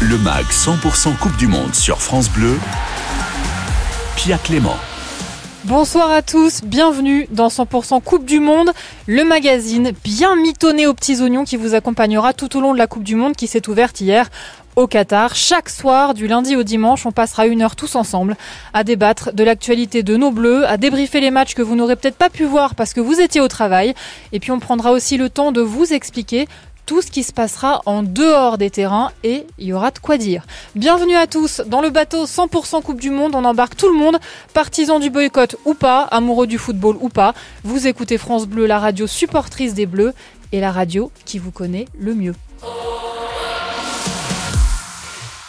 Le MAG 100% Coupe du Monde sur France Bleu. Pia Clément. Bonsoir à tous, bienvenue dans 100% Coupe du Monde, le magazine bien mitonné aux petits oignons qui vous accompagnera tout au long de la Coupe du Monde qui s'est ouverte hier au Qatar. Chaque soir, du lundi au dimanche, on passera une heure tous ensemble à débattre de l'actualité de nos bleus, à débriefer les matchs que vous n'aurez peut-être pas pu voir parce que vous étiez au travail. Et puis on prendra aussi le temps de vous expliquer tout ce qui se passera en dehors des terrains et il y aura de quoi dire. Bienvenue à tous dans le bateau 100% Coupe du Monde. On embarque tout le monde, partisans du boycott ou pas, amoureux du football ou pas. Vous écoutez France Bleu, la radio supportrice des Bleus et la radio qui vous connaît le mieux.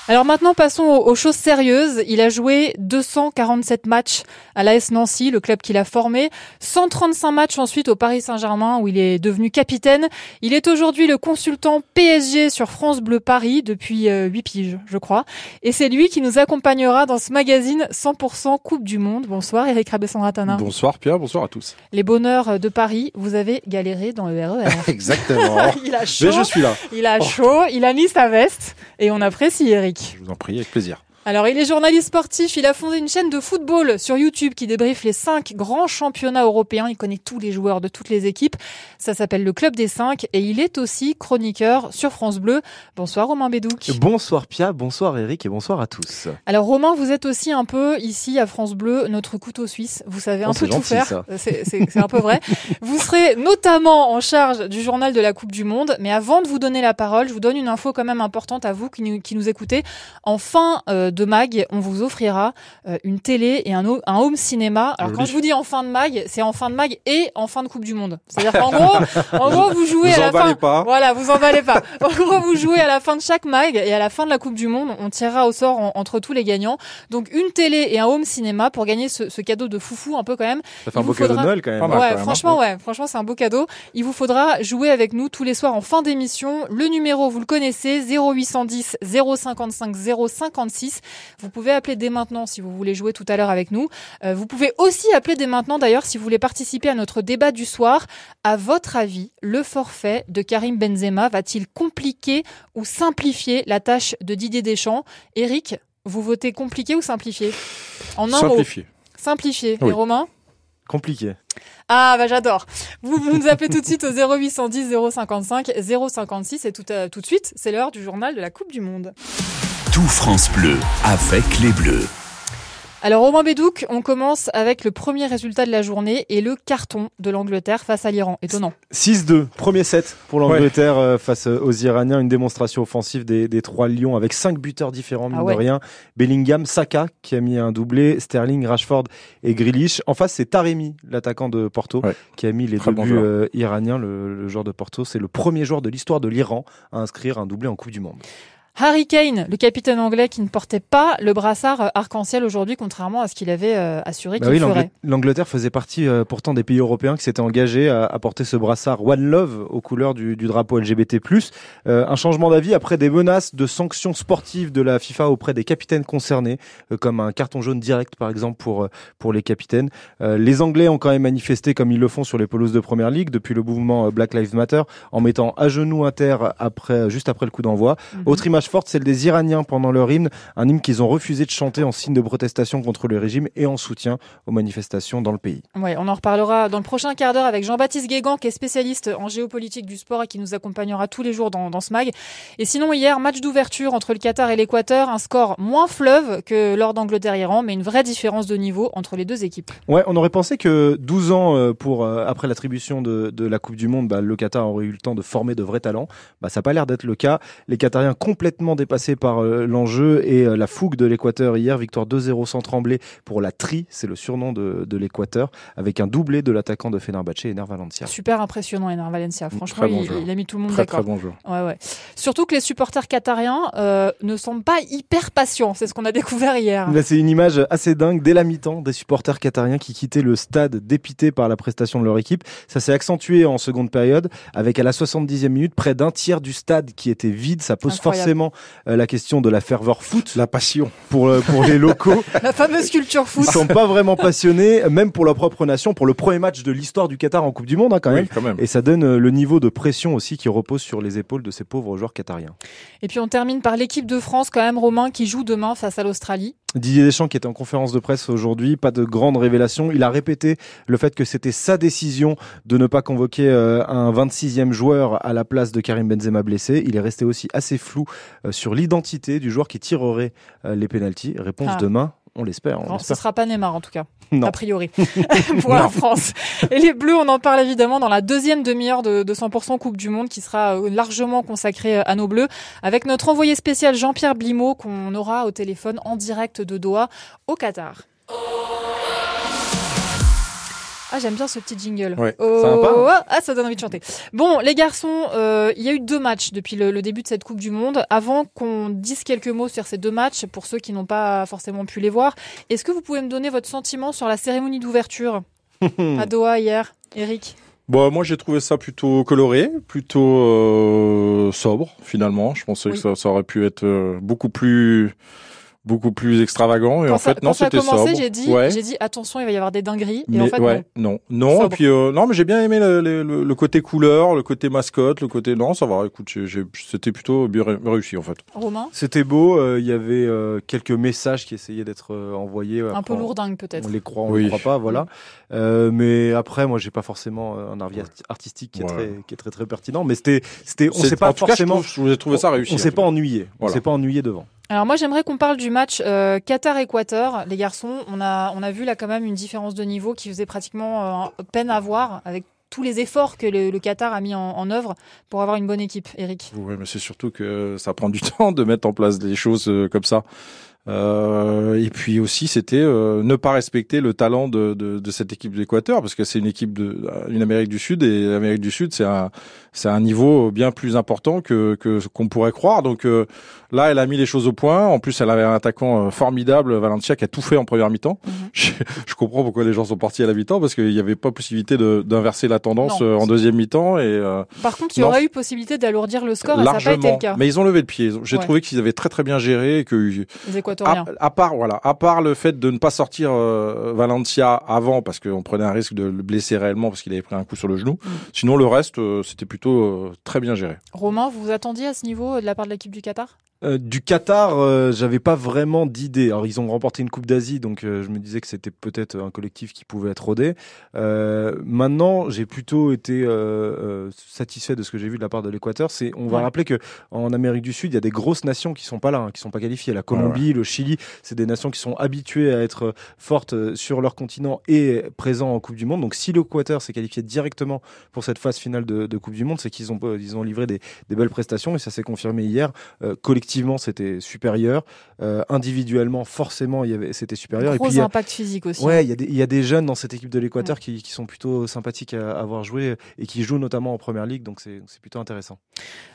Alors maintenant, passons aux, choses sérieuses. Il a joué 247 matchs à l'AS Nancy, le club qu'il a formé, 135 matchs ensuite au Paris Saint-Germain où il est devenu capitaine. Il est aujourd'hui le consultant PSG sur France Bleu Paris depuis 8 euh, piges, je crois. Et c'est lui qui nous accompagnera dans ce magazine 100% Coupe du Monde. Bonsoir Eric Rabessandratana. Bonsoir Pierre, bonsoir à tous. Les bonheurs de Paris, vous avez galéré dans le RER. Exactement. il a chaud. Mais je suis là. Il a chaud, il a mis sa veste et on apprécie Eric. Je vous en prie, avec plaisir. Alors, il est journaliste sportif, il a fondé une chaîne de football sur YouTube qui débriefe les cinq grands championnats européens. Il connaît tous les joueurs de toutes les équipes. Ça s'appelle le Club des cinq et il est aussi chroniqueur sur France Bleu. Bonsoir Romain Bédouc. Bonsoir Pia, bonsoir Eric et bonsoir à tous. Alors Romain, vous êtes aussi un peu ici à France Bleu, notre couteau suisse. Vous savez un Oh, peu tout gentil, faire. ça. C'est c'est un peu vrai. vous serez notamment en charge du journal de la Coupe du Monde. Mais avant de vous donner la parole, je vous donne une info quand même importante à vous qui nous, qui nous écoutez. En fin euh, de mag, on vous offrira euh, une télé et un, ho- un home cinéma. Alors quand je vous dis en fin de mag, c'est en fin de mag et en fin de Coupe du Monde. C'est-à-dire qu'en gros, en gros, vous jouez Vous à la fin. pas. Voilà, vous emballez pas. En gros, vous jouez à la fin de chaque mag et à la fin de la Coupe du Monde, on tirera au sort en- entre tous les gagnants. Donc une télé et un home cinéma pour gagner ce, ce cadeau de foufou un peu quand même. Ça fait un beau cadeau de Noël quand même. Ouais, quand même, franchement, hein. ouais, franchement, c'est un beau cadeau. Il vous faudra jouer avec nous tous les soirs en fin d'émission. Le numéro, vous le connaissez, 0810 055 056. Vous pouvez appeler dès maintenant si vous voulez jouer tout à l'heure avec nous. Euh, vous pouvez aussi appeler dès maintenant d'ailleurs si vous voulez participer à notre débat du soir. À votre avis, le forfait de Karim Benzema va-t-il compliquer ou simplifier la tâche de Didier Deschamps? Eric, vous votez compliqué ou simplifié? En un mot. Simplifié. Simplifié. Oui. Et Romain? Compliqué. ah bah j'adore. Vous, vous nous appelez tout de suite au 0810 055 056 et tout, à- tout de suite, c'est l'heure du journal de la Coupe du Monde. Tout France Bleu avec les Bleus. Alors Romain Bédouc, on commence avec le premier résultat de la journée et le carton de l'Angleterre face à l'Iran. Étonnant. 6-2, premier set pour l'Angleterre euh, face euh, aux Iraniens. Une démonstration offensive des, des trois lions avec cinq buteurs différents, mine Ah ouais. de rien. Bellingham, Saka qui a mis un doublé, Sterling, Rashford et Grealish. En face, c'est Taremi, l'attaquant de Porto, Ouais. qui a mis les Très deux bon buts euh, iraniens. Le, le joueur de Porto, c'est le premier joueur de l'histoire de l'Iran à inscrire un doublé en Coupe du Monde. Harry Kane, le capitaine anglais qui ne portait pas le brassard euh, arc-en-ciel aujourd'hui, contrairement à ce qu'il avait euh, assuré Bah qu'il oui, ferait. l'Angl- l'Angleterre faisait partie euh, pourtant des pays européens qui s'étaient engagés à, à porter ce brassard One Love aux couleurs du, du drapeau LGBT+. Euh, un changement d'avis après des menaces de sanctions sportives de la FIFA auprès des capitaines concernés, euh, comme un carton jaune direct par exemple pour pour les capitaines. Les Anglais ont quand même manifesté comme ils le font sur les pelouses de Première Ligue depuis le mouvement Black Lives Matter en mettant à genoux Inter après juste après le coup d'envoi. Mhm. Autre image forte, celle des Iraniens pendant leur hymne, un hymne qu'ils ont refusé de chanter en signe de protestation contre le régime et en soutien aux manifestations dans le pays. Ouais, on en reparlera dans le prochain quart d'heure avec Jean-Baptiste Guégan, qui est spécialiste en géopolitique du sport et qui nous accompagnera tous les jours dans, dans ce mag. Et sinon, hier, match d'ouverture entre le Qatar et l'Équateur, un score moins fleuve que lors d'Angleterre-Iran, mais une vraie différence de niveau entre les deux équipes. Ouais, on aurait pensé que 12 ans euh, pour euh, après l'attribution de, de la Coupe du Monde, bah, le Qatar aurait eu le temps de former de vrais talents. Bah, ça n'a pas l'air d'être le cas. Les Qatariens complètement dépassés par euh, l'enjeu et euh, la fougue de l'Équateur hier, victoire 2-0 sans trembler pour la Tri, c'est le surnom de, de l'Équateur, avec un doublé de l'attaquant de Fenerbahçe, Ener Valencia. Super impressionnant, Ener Valencia. Franchement, Très bon il, a mis tout le monde Très très d'accord. bon joueur. Ouais, ouais. Surtout que les supporters qatariens euh, ne sont pas hyper patients. C'est ce qu'on a découvert hier. Là, c'est une image assez dingue dès la mi-temps des supporters qatariens qui quittaient le stade dépités par la prestation de leur équipe. Ça s'est accentué en seconde période avec à la 70e minute près d'un tiers du stade qui était vide. Ça pose Incroyable. vraiment euh, la question de la ferveur foot La passion. pour euh, pour les locaux. La fameuse culture foot. Ils sont pas vraiment passionnés, même pour leur propre nation, pour le premier match de l'histoire du Qatar en Coupe du Monde hein, quand même. Oui, quand même. Et ça donne euh, le niveau de pression aussi qui repose sur les épaules de ces pauvres joueurs qatariens. Et puis on termine par l'équipe de France, quand même, Romain, qui joue demain face à l'Australie. Didier Deschamps qui était en conférence de presse aujourd'hui, pas de grande révélation. Il a répété le fait que c'était sa décision de ne pas convoquer euh, un 26e joueur à la place de Karim Benzema blessé. Il est resté aussi assez flou euh, sur l'identité du joueur qui tirerait euh, les pénalties. Réponse Ah. demain, on l'espère. on ce l'espère. sera pas Neymar en tout cas, Non. a priori, pour la France. Et les Bleus, on en parle évidemment dans la deuxième demi-heure de, de 100% Coupe du Monde qui sera euh, largement consacrée euh, à nos Bleus, avec notre envoyé spécial Jean-Pierre Blimaud qu'on aura au téléphone en direct de Doha au Qatar. Ah, j'aime bien ce petit jingle. Ouais, Oh, sympa. ah, ça donne envie de chanter. Bon, les garçons, euh, il y a eu deux matchs depuis le, le début de cette Coupe du Monde. Avant qu'on dise quelques mots sur ces deux matchs, pour ceux qui n'ont pas forcément pu les voir, est-ce que vous pouvez me donner votre sentiment sur la cérémonie d'ouverture à Doha hier, Eric? Bon, moi j'ai trouvé ça plutôt coloré, plutôt euh, sobre finalement. Je pensais Oui. que ça, ça aurait pu être euh, beaucoup plus beaucoup plus extravagant et Quand en ça, fait non c'était sobre. j'ai dit, ouais. j'ai dit attention, il va y avoir des dingueries. Et Mais en fait, ouais, non, non, Sobre. et puis euh, non, mais j'ai bien aimé le, le, le- côté couleur, le côté mascotte, le côté non, ça va. Écoute, c'était plutôt bien ré- réussi en fait. non. Romain, C'était beau. euh, Il y avait euh, quelques messages qui essayaient d'être euh, envoyés. un Après, peu on- lourdingue peut-être. On les croit, on Oui. les croit pas, voilà. Euh, mais après, moi, j'ai pas forcément euh, un avis arti- artistique qui est Ouais. très, qui est très très pertinent. Mais c'était, c'était, on s'est pas en tout cas, je forcément, trouve- j'ai trouvé ça réussi. on s'est pas ennuyé. On s'est pas ennuyé devant. Alors moi j'aimerais qu'on parle du match euh, Qatar-Équateur. Les garçons, on a, on a vu là quand même une différence de niveau qui faisait pratiquement euh, peine à voir avec tous les efforts que le, le Qatar a mis en, en œuvre pour avoir une bonne équipe. Eric Oui, mais c'est surtout que ça prend du temps de mettre en place des choses euh, comme ça. Euh, et puis aussi, c'était euh, ne pas respecter le talent de, de, de cette équipe d'Équateur, parce que c'est une équipe de une Amérique du Sud et l'Amérique du Sud, c'est un c'est un niveau bien plus important que que qu'on pourrait croire. Donc euh, là, elle a mis les choses au point. En plus, elle avait un attaquant euh, formidable, Valencia, qui a tout fait en première mi-temps. Mhm. je, je comprends pourquoi les gens sont partis à la mi-temps, parce qu'il n'y avait pas possibilité d'inverser la tendance Non. euh, en deuxième mi-temps et euh, Par contre, il y aurait eu possibilité d'alourdir le score et ça n'a pas été largement. le cas. Mais ils ont levé le pied. J'ai Ouais. trouvé qu'ils avaient très très bien géré et que Les à, part voilà, à part le fait de ne pas sortir euh, Valencia avant parce qu'on prenait un risque de le blesser réellement parce qu'il avait pris un coup sur le genou. Mm. Sinon le reste euh, c'était plutôt euh, très bien géré. Romain, vous vous attendiez à ce niveau de la part de l'équipe du Qatar? Euh, du Qatar, euh, j'avais pas vraiment d'idée. Alors ils ont remporté une Coupe d'Asie, donc euh, je me disais que c'était peut-être un collectif qui pouvait être rodé. Euh, maintenant, j'ai plutôt été euh, euh, satisfait de ce que j'ai vu de la part de l'Équateur. C'est, on va Ouais. rappeler que en Amérique du Sud, il y a des grosses nations qui sont pas là, hein, qui sont pas qualifiées. La Colombie, le Chili, c'est des nations qui sont habituées à être fortes sur leur continent et présents en Coupe du Monde. Donc si l'Équateur s'est qualifié directement pour cette phase finale de, de Coupe du Monde, c'est qu'ils ont ils ont livré des, des belles prestations et ça s'est confirmé hier. Euh, collectivement, c'était supérieur. Euh, individuellement, forcément, il y avait, c'était supérieur. Gros et puis, a- impact physique aussi. Ouais, il y, a des- il y a des jeunes dans cette équipe de l'Équateur qui, qui sont plutôt sympathiques à, avoir joué et qui jouent notamment en première ligue, donc c'est plutôt intéressant.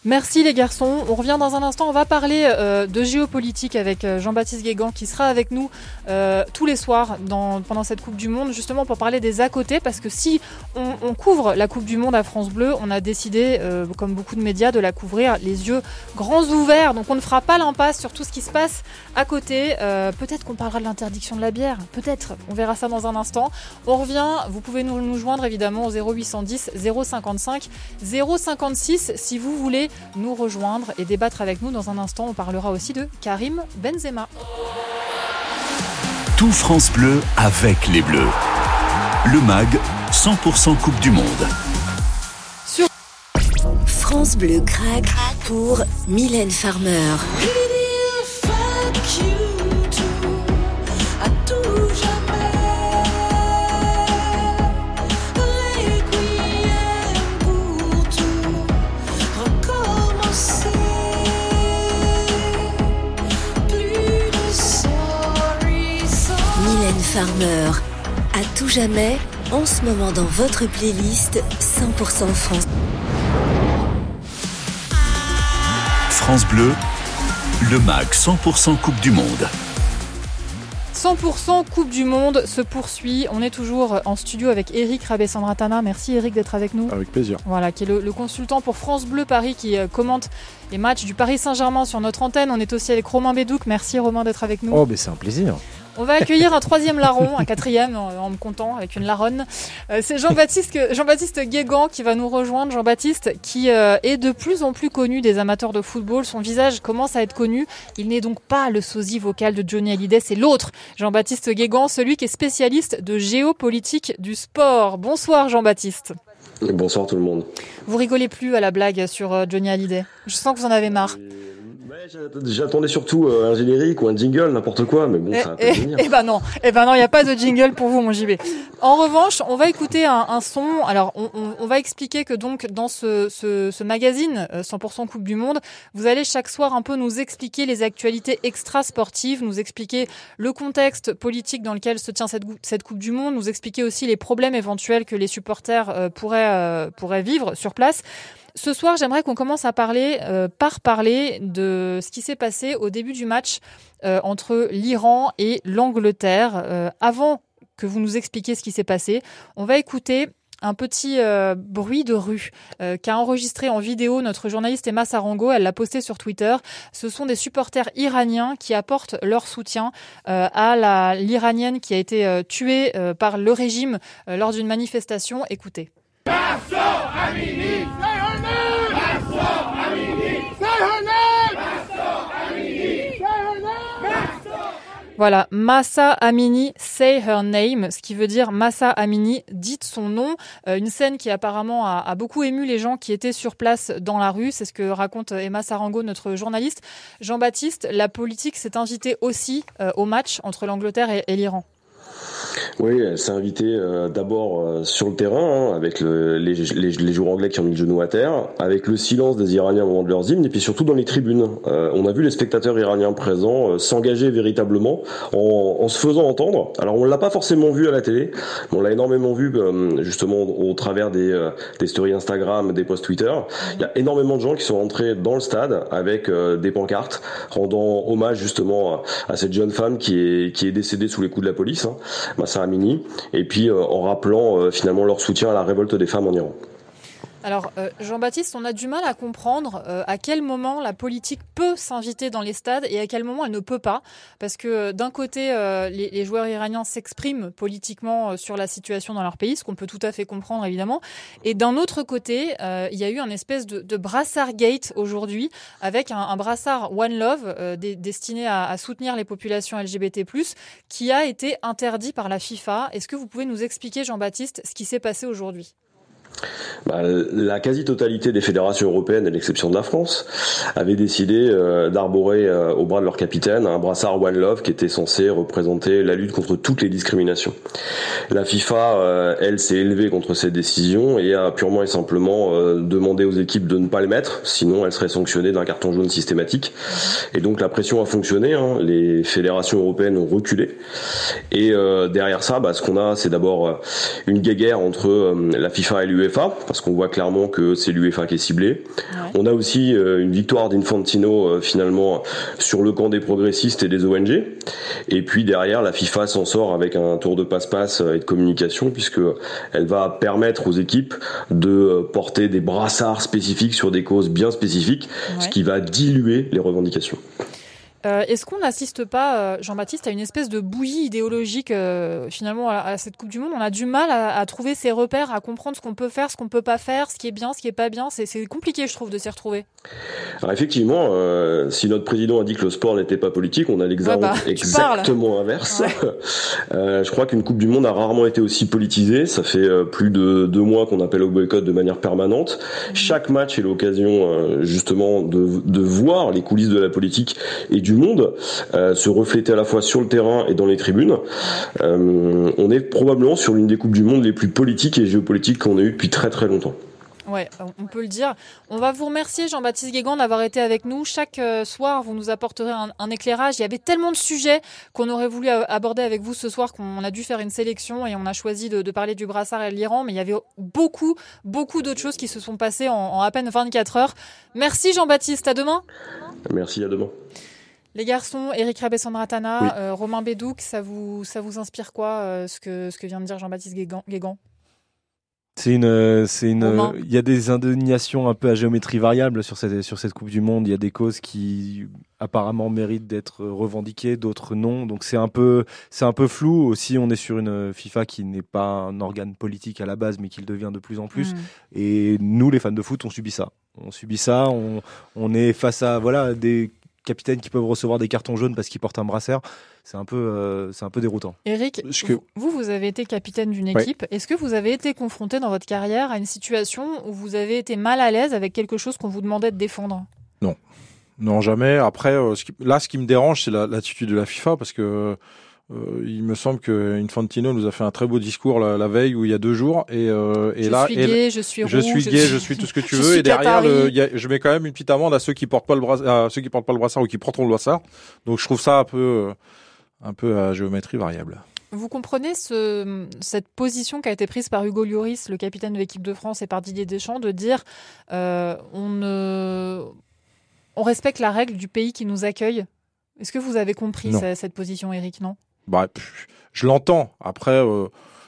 Merci les garçons. On revient dans un instant. On va parler euh, de géopolitique avec euh, Jean-Baptiste Guégan qui sera avec nous euh, tous les soirs dans, pendant cette Coupe du Monde, justement pour parler des à côté. Parce que si on, on couvre la Coupe du Monde à France Bleu, on a décidé, comme beaucoup de médias, de la couvrir les yeux grands ouverts. Donc on ne fera pas l'impasse sur tout ce qui se passe à côté. Euh, Peut-être qu'on parlera de l'interdiction de la bière. Peut-être. On verra ça dans un instant. On revient. Vous pouvez nous, nous joindre évidemment au 0810 055 056 si vous voulez nous rejoindre et débattre avec nous. Dans un instant, on parlera aussi de Karim Benzema. Tout France Bleu avec les Bleus. Le MAG, 100% Coupe du Monde. France Bleu craque pour Mylène Farmer. Farmer, à tout jamais, en ce moment dans votre playlist 100% France. France Bleu, le MAG, 100% Coupe du Monde. 100% Coupe du Monde se poursuit. On est toujours en studio avec Eric Rabessandratana. Merci Eric d'être avec nous. Avec plaisir. Voilà, qui est le, le, consultant pour France Bleu Paris qui euh, commente les matchs du Paris Saint-Germain sur notre antenne. On est aussi avec Romain Bédouc. Merci Romain d'être avec nous. Oh, mais c'est un plaisir. On va accueillir un troisième larron, un quatrième en, me comptant avec une laronne. Euh, c'est Jean-Baptiste Jean-Baptiste Guégan qui va nous rejoindre. Jean-Baptiste qui euh, est de plus en plus connu des amateurs de football. Son visage commence à être connu. Il n'est donc pas le sosie vocal de Johnny Hallyday, c'est l'autre. Jean-Baptiste Guégan, celui qui est spécialiste de géopolitique du sport. Bonsoir Jean-Baptiste. Bonsoir tout le monde. Vous rigolez plus à la blague sur euh, Johnny Hallyday. Je sens que vous en avez marre. J'attendais surtout euh, un générique ou un jingle, n'importe quoi, mais bon, ça va venir. Eh ben non, eh ben non, il n'y a pas de jingle pour vous, mon JB. En revanche, on va écouter un, un son. Alors, on, on, on, va expliquer que donc dans ce, ce, ce magazine 100% euh, Coupe du Monde, vous allez chaque soir un peu nous expliquer les actualités extra-sportives, nous expliquer le contexte politique dans lequel se tient cette, cette Coupe du Monde, nous expliquer aussi les problèmes éventuels que les supporters euh, pourraient, euh, pourraient vivre sur place. Ce soir, j'aimerais qu'on commence à parler, euh, par parler de ce qui s'est passé au début du match euh, entre l'Iran et l'Angleterre. Euh, avant que vous nous expliquiez ce qui s'est passé, on va écouter un petit bruit de rue qu'a enregistré en vidéo notre journaliste Emma Sarango. Elle l'a posté sur Twitter. Ce sont des supporters iraniens qui apportent leur soutien à l'Iranienne qui a été tuée par le régime lors d'une manifestation. Écoutez. Voilà, Massa Amini, say her name, ce qui veut dire Massa Amini, dites son nom. Euh, une scène qui apparemment a, beaucoup ému les gens qui étaient sur place dans la rue. C'est ce que raconte Emma Sarango, notre journaliste. Jean-Baptiste, la politique s'est invitée aussi euh, au match entre l'Angleterre et, et l'Iran. Oui, elle s'est invitée euh, d'abord euh, sur le terrain, hein, avec le, les, les, les, joueurs anglais qui ont mis le genou à terre, avec le silence des Iraniens au moment de leurs hymnes, et puis surtout dans les tribunes. Euh, on a vu les spectateurs iraniens présents euh, s'engager véritablement en, en, se faisant entendre. Alors on l'a pas forcément vu à la télé, mais on l'a énormément vu euh, justement au, travers des, des stories Instagram, des posts Twitter. Il y a énormément de gens qui sont entrés dans le stade avec des pancartes rendant hommage justement à, à, cette jeune femme qui est, qui est décédée sous les coups de la police. Hein. Massa Amini, et puis euh, en rappelant euh, finalement leur soutien à la révolte des femmes en Iran. Alors, euh, Jean-Baptiste, on a du mal à comprendre euh, à quel moment la politique peut s'inviter dans les stades et à quel moment elle ne peut pas. Parce que euh, d'un côté, les, joueurs iraniens s'expriment politiquement sur la situation dans leur pays, ce qu'on peut tout à fait comprendre évidemment. Et d'un autre côté, il y a eu un espèce de, brassard gate aujourd'hui avec un, brassard One Love destiné à, soutenir les populations LGBT+, qui a été interdit par la FIFA. Est-ce que vous pouvez nous expliquer, Jean-Baptiste, ce qui s'est passé aujourd'hui? Bah, la quasi-totalité des fédérations européennes, à l'exception de la France, avaient décidé euh, d'arborer euh, au bras de leur capitaine un brassard One Love qui était censé représenter la lutte contre toutes les discriminations. La FIFA, euh, elle, s'est élevée contre cette décision et a purement et simplement demandé aux équipes de ne pas le mettre, sinon elles seraient sanctionnées d'un carton jaune systématique. Et donc la pression a fonctionné, hein, les fédérations européennes ont reculé. Et derrière ça, bah, ce qu'on a, c'est d'abord une guéguerre entre la FIFA et l'UEFA, parce qu'on voit clairement que c'est l'UEFA qui est ciblé. Ouais. On a aussi euh, une victoire d'Infantino euh, finalement sur le camp des progressistes et des ONG. Et puis derrière, la FIFA s'en sort avec un tour de passe-passe et de communication, puisque elle va permettre aux équipes de porter des brassards spécifiques sur des causes bien spécifiques, ouais. ce qui va diluer les revendications. Euh, Est-ce qu'on n'assiste pas, euh, Jean-Baptiste, à une espèce de bouillie idéologique euh, finalement à, à, cette Coupe du Monde? On a du mal à, à trouver ses repères, à comprendre ce qu'on peut faire, ce qu'on peut pas faire, ce qui est bien, ce qui est pas bien. C'est compliqué, je trouve, de s'y retrouver. Alors effectivement, euh, si notre président a dit que le sport n'était pas politique, on a l'exemple bah, exactement inverse. Ouais. je crois qu'une Coupe du Monde a rarement été aussi politisée. Ça fait plus de deux mois qu'on appelle au boycott de manière permanente. Mmh. Chaque match est l'occasion justement de, de voir les coulisses de la politique et du monde euh, se refléter à la fois sur le terrain et dans les tribunes. Euh, on est probablement sur l'une des coupes du monde les plus politiques et géopolitiques qu'on a eues depuis très très longtemps. Ouais, on peut le dire. On va vous remercier, Jean-Baptiste Guégan, d'avoir été avec nous. Chaque euh, soir, vous nous apporterez un, un, éclairage. Il y avait tellement de sujets qu'on aurait voulu aborder avec vous ce soir qu'on a dû faire une sélection et on a choisi de, de parler du brassard et de l'Iran. Mais il y avait beaucoup, beaucoup d'autres choses qui se sont passées en, en à peine 24 heures. Merci, Jean-Baptiste. À demain. Merci, à demain. Les garçons, Eric Rabessandratana, Oui. euh, Romain Bédouc, ça vous, ça vous inspire quoi euh, ce, que, ce que vient de dire Jean-Baptiste Guégan, C'est une, euh, c'est une, il y a des indignations un peu à géométrie variable sur cette, sur cette Coupe du Monde. Il y a des causes qui apparemment méritent d'être revendiquées, d'autres non. Donc c'est un peu, c'est un peu flou. Aussi, on est sur une FIFA qui n'est pas un organe politique à la base, mais qui le devient de plus en plus. Hmm. Et nous, les fans de foot, on subit ça. On subit ça. On, on est face à voilà des capitaines qui peuvent recevoir des cartons jaunes parce qu'ils portent un brassard. C'est un peu, euh, c'est un peu déroutant. Eric, que- vous, vous avez été capitaine d'une Ouais. équipe. Est-ce que vous avez été confronté dans votre carrière à une situation où vous avez été mal à l'aise avec quelque chose qu'on vous demandait de défendre? Non, jamais. Après, euh, ce qui- là, ce qui me dérange, c'est la- l'attitude de la FIFA, parce que euh, il me semble que Infantino nous a fait un très beau discours la, la veille ou il y a deux jours, et, euh, et Je là, suis et- gay, je suis je rouge, suis gay, je suis tout ce que tu je veux, et derrière, Qatari. le, il y a- je mets quand même une petite amende à ceux qui portent pas le brassard, à ceux qui portent pas le brassard ou qui porteront le brassard. Donc, je trouve ça un peu, euh, un peu à géométrie variable. Vous comprenez ce, cette position qui a été prise par Hugo Lloris, le capitaine de l'équipe de France, et par Didier Deschamps, de dire euh, on, ne, on respecte la règle du pays qui nous accueille? Est-ce que vous avez compris Non. cette position, Eric Non? Bah, je l'entends. Après, euh,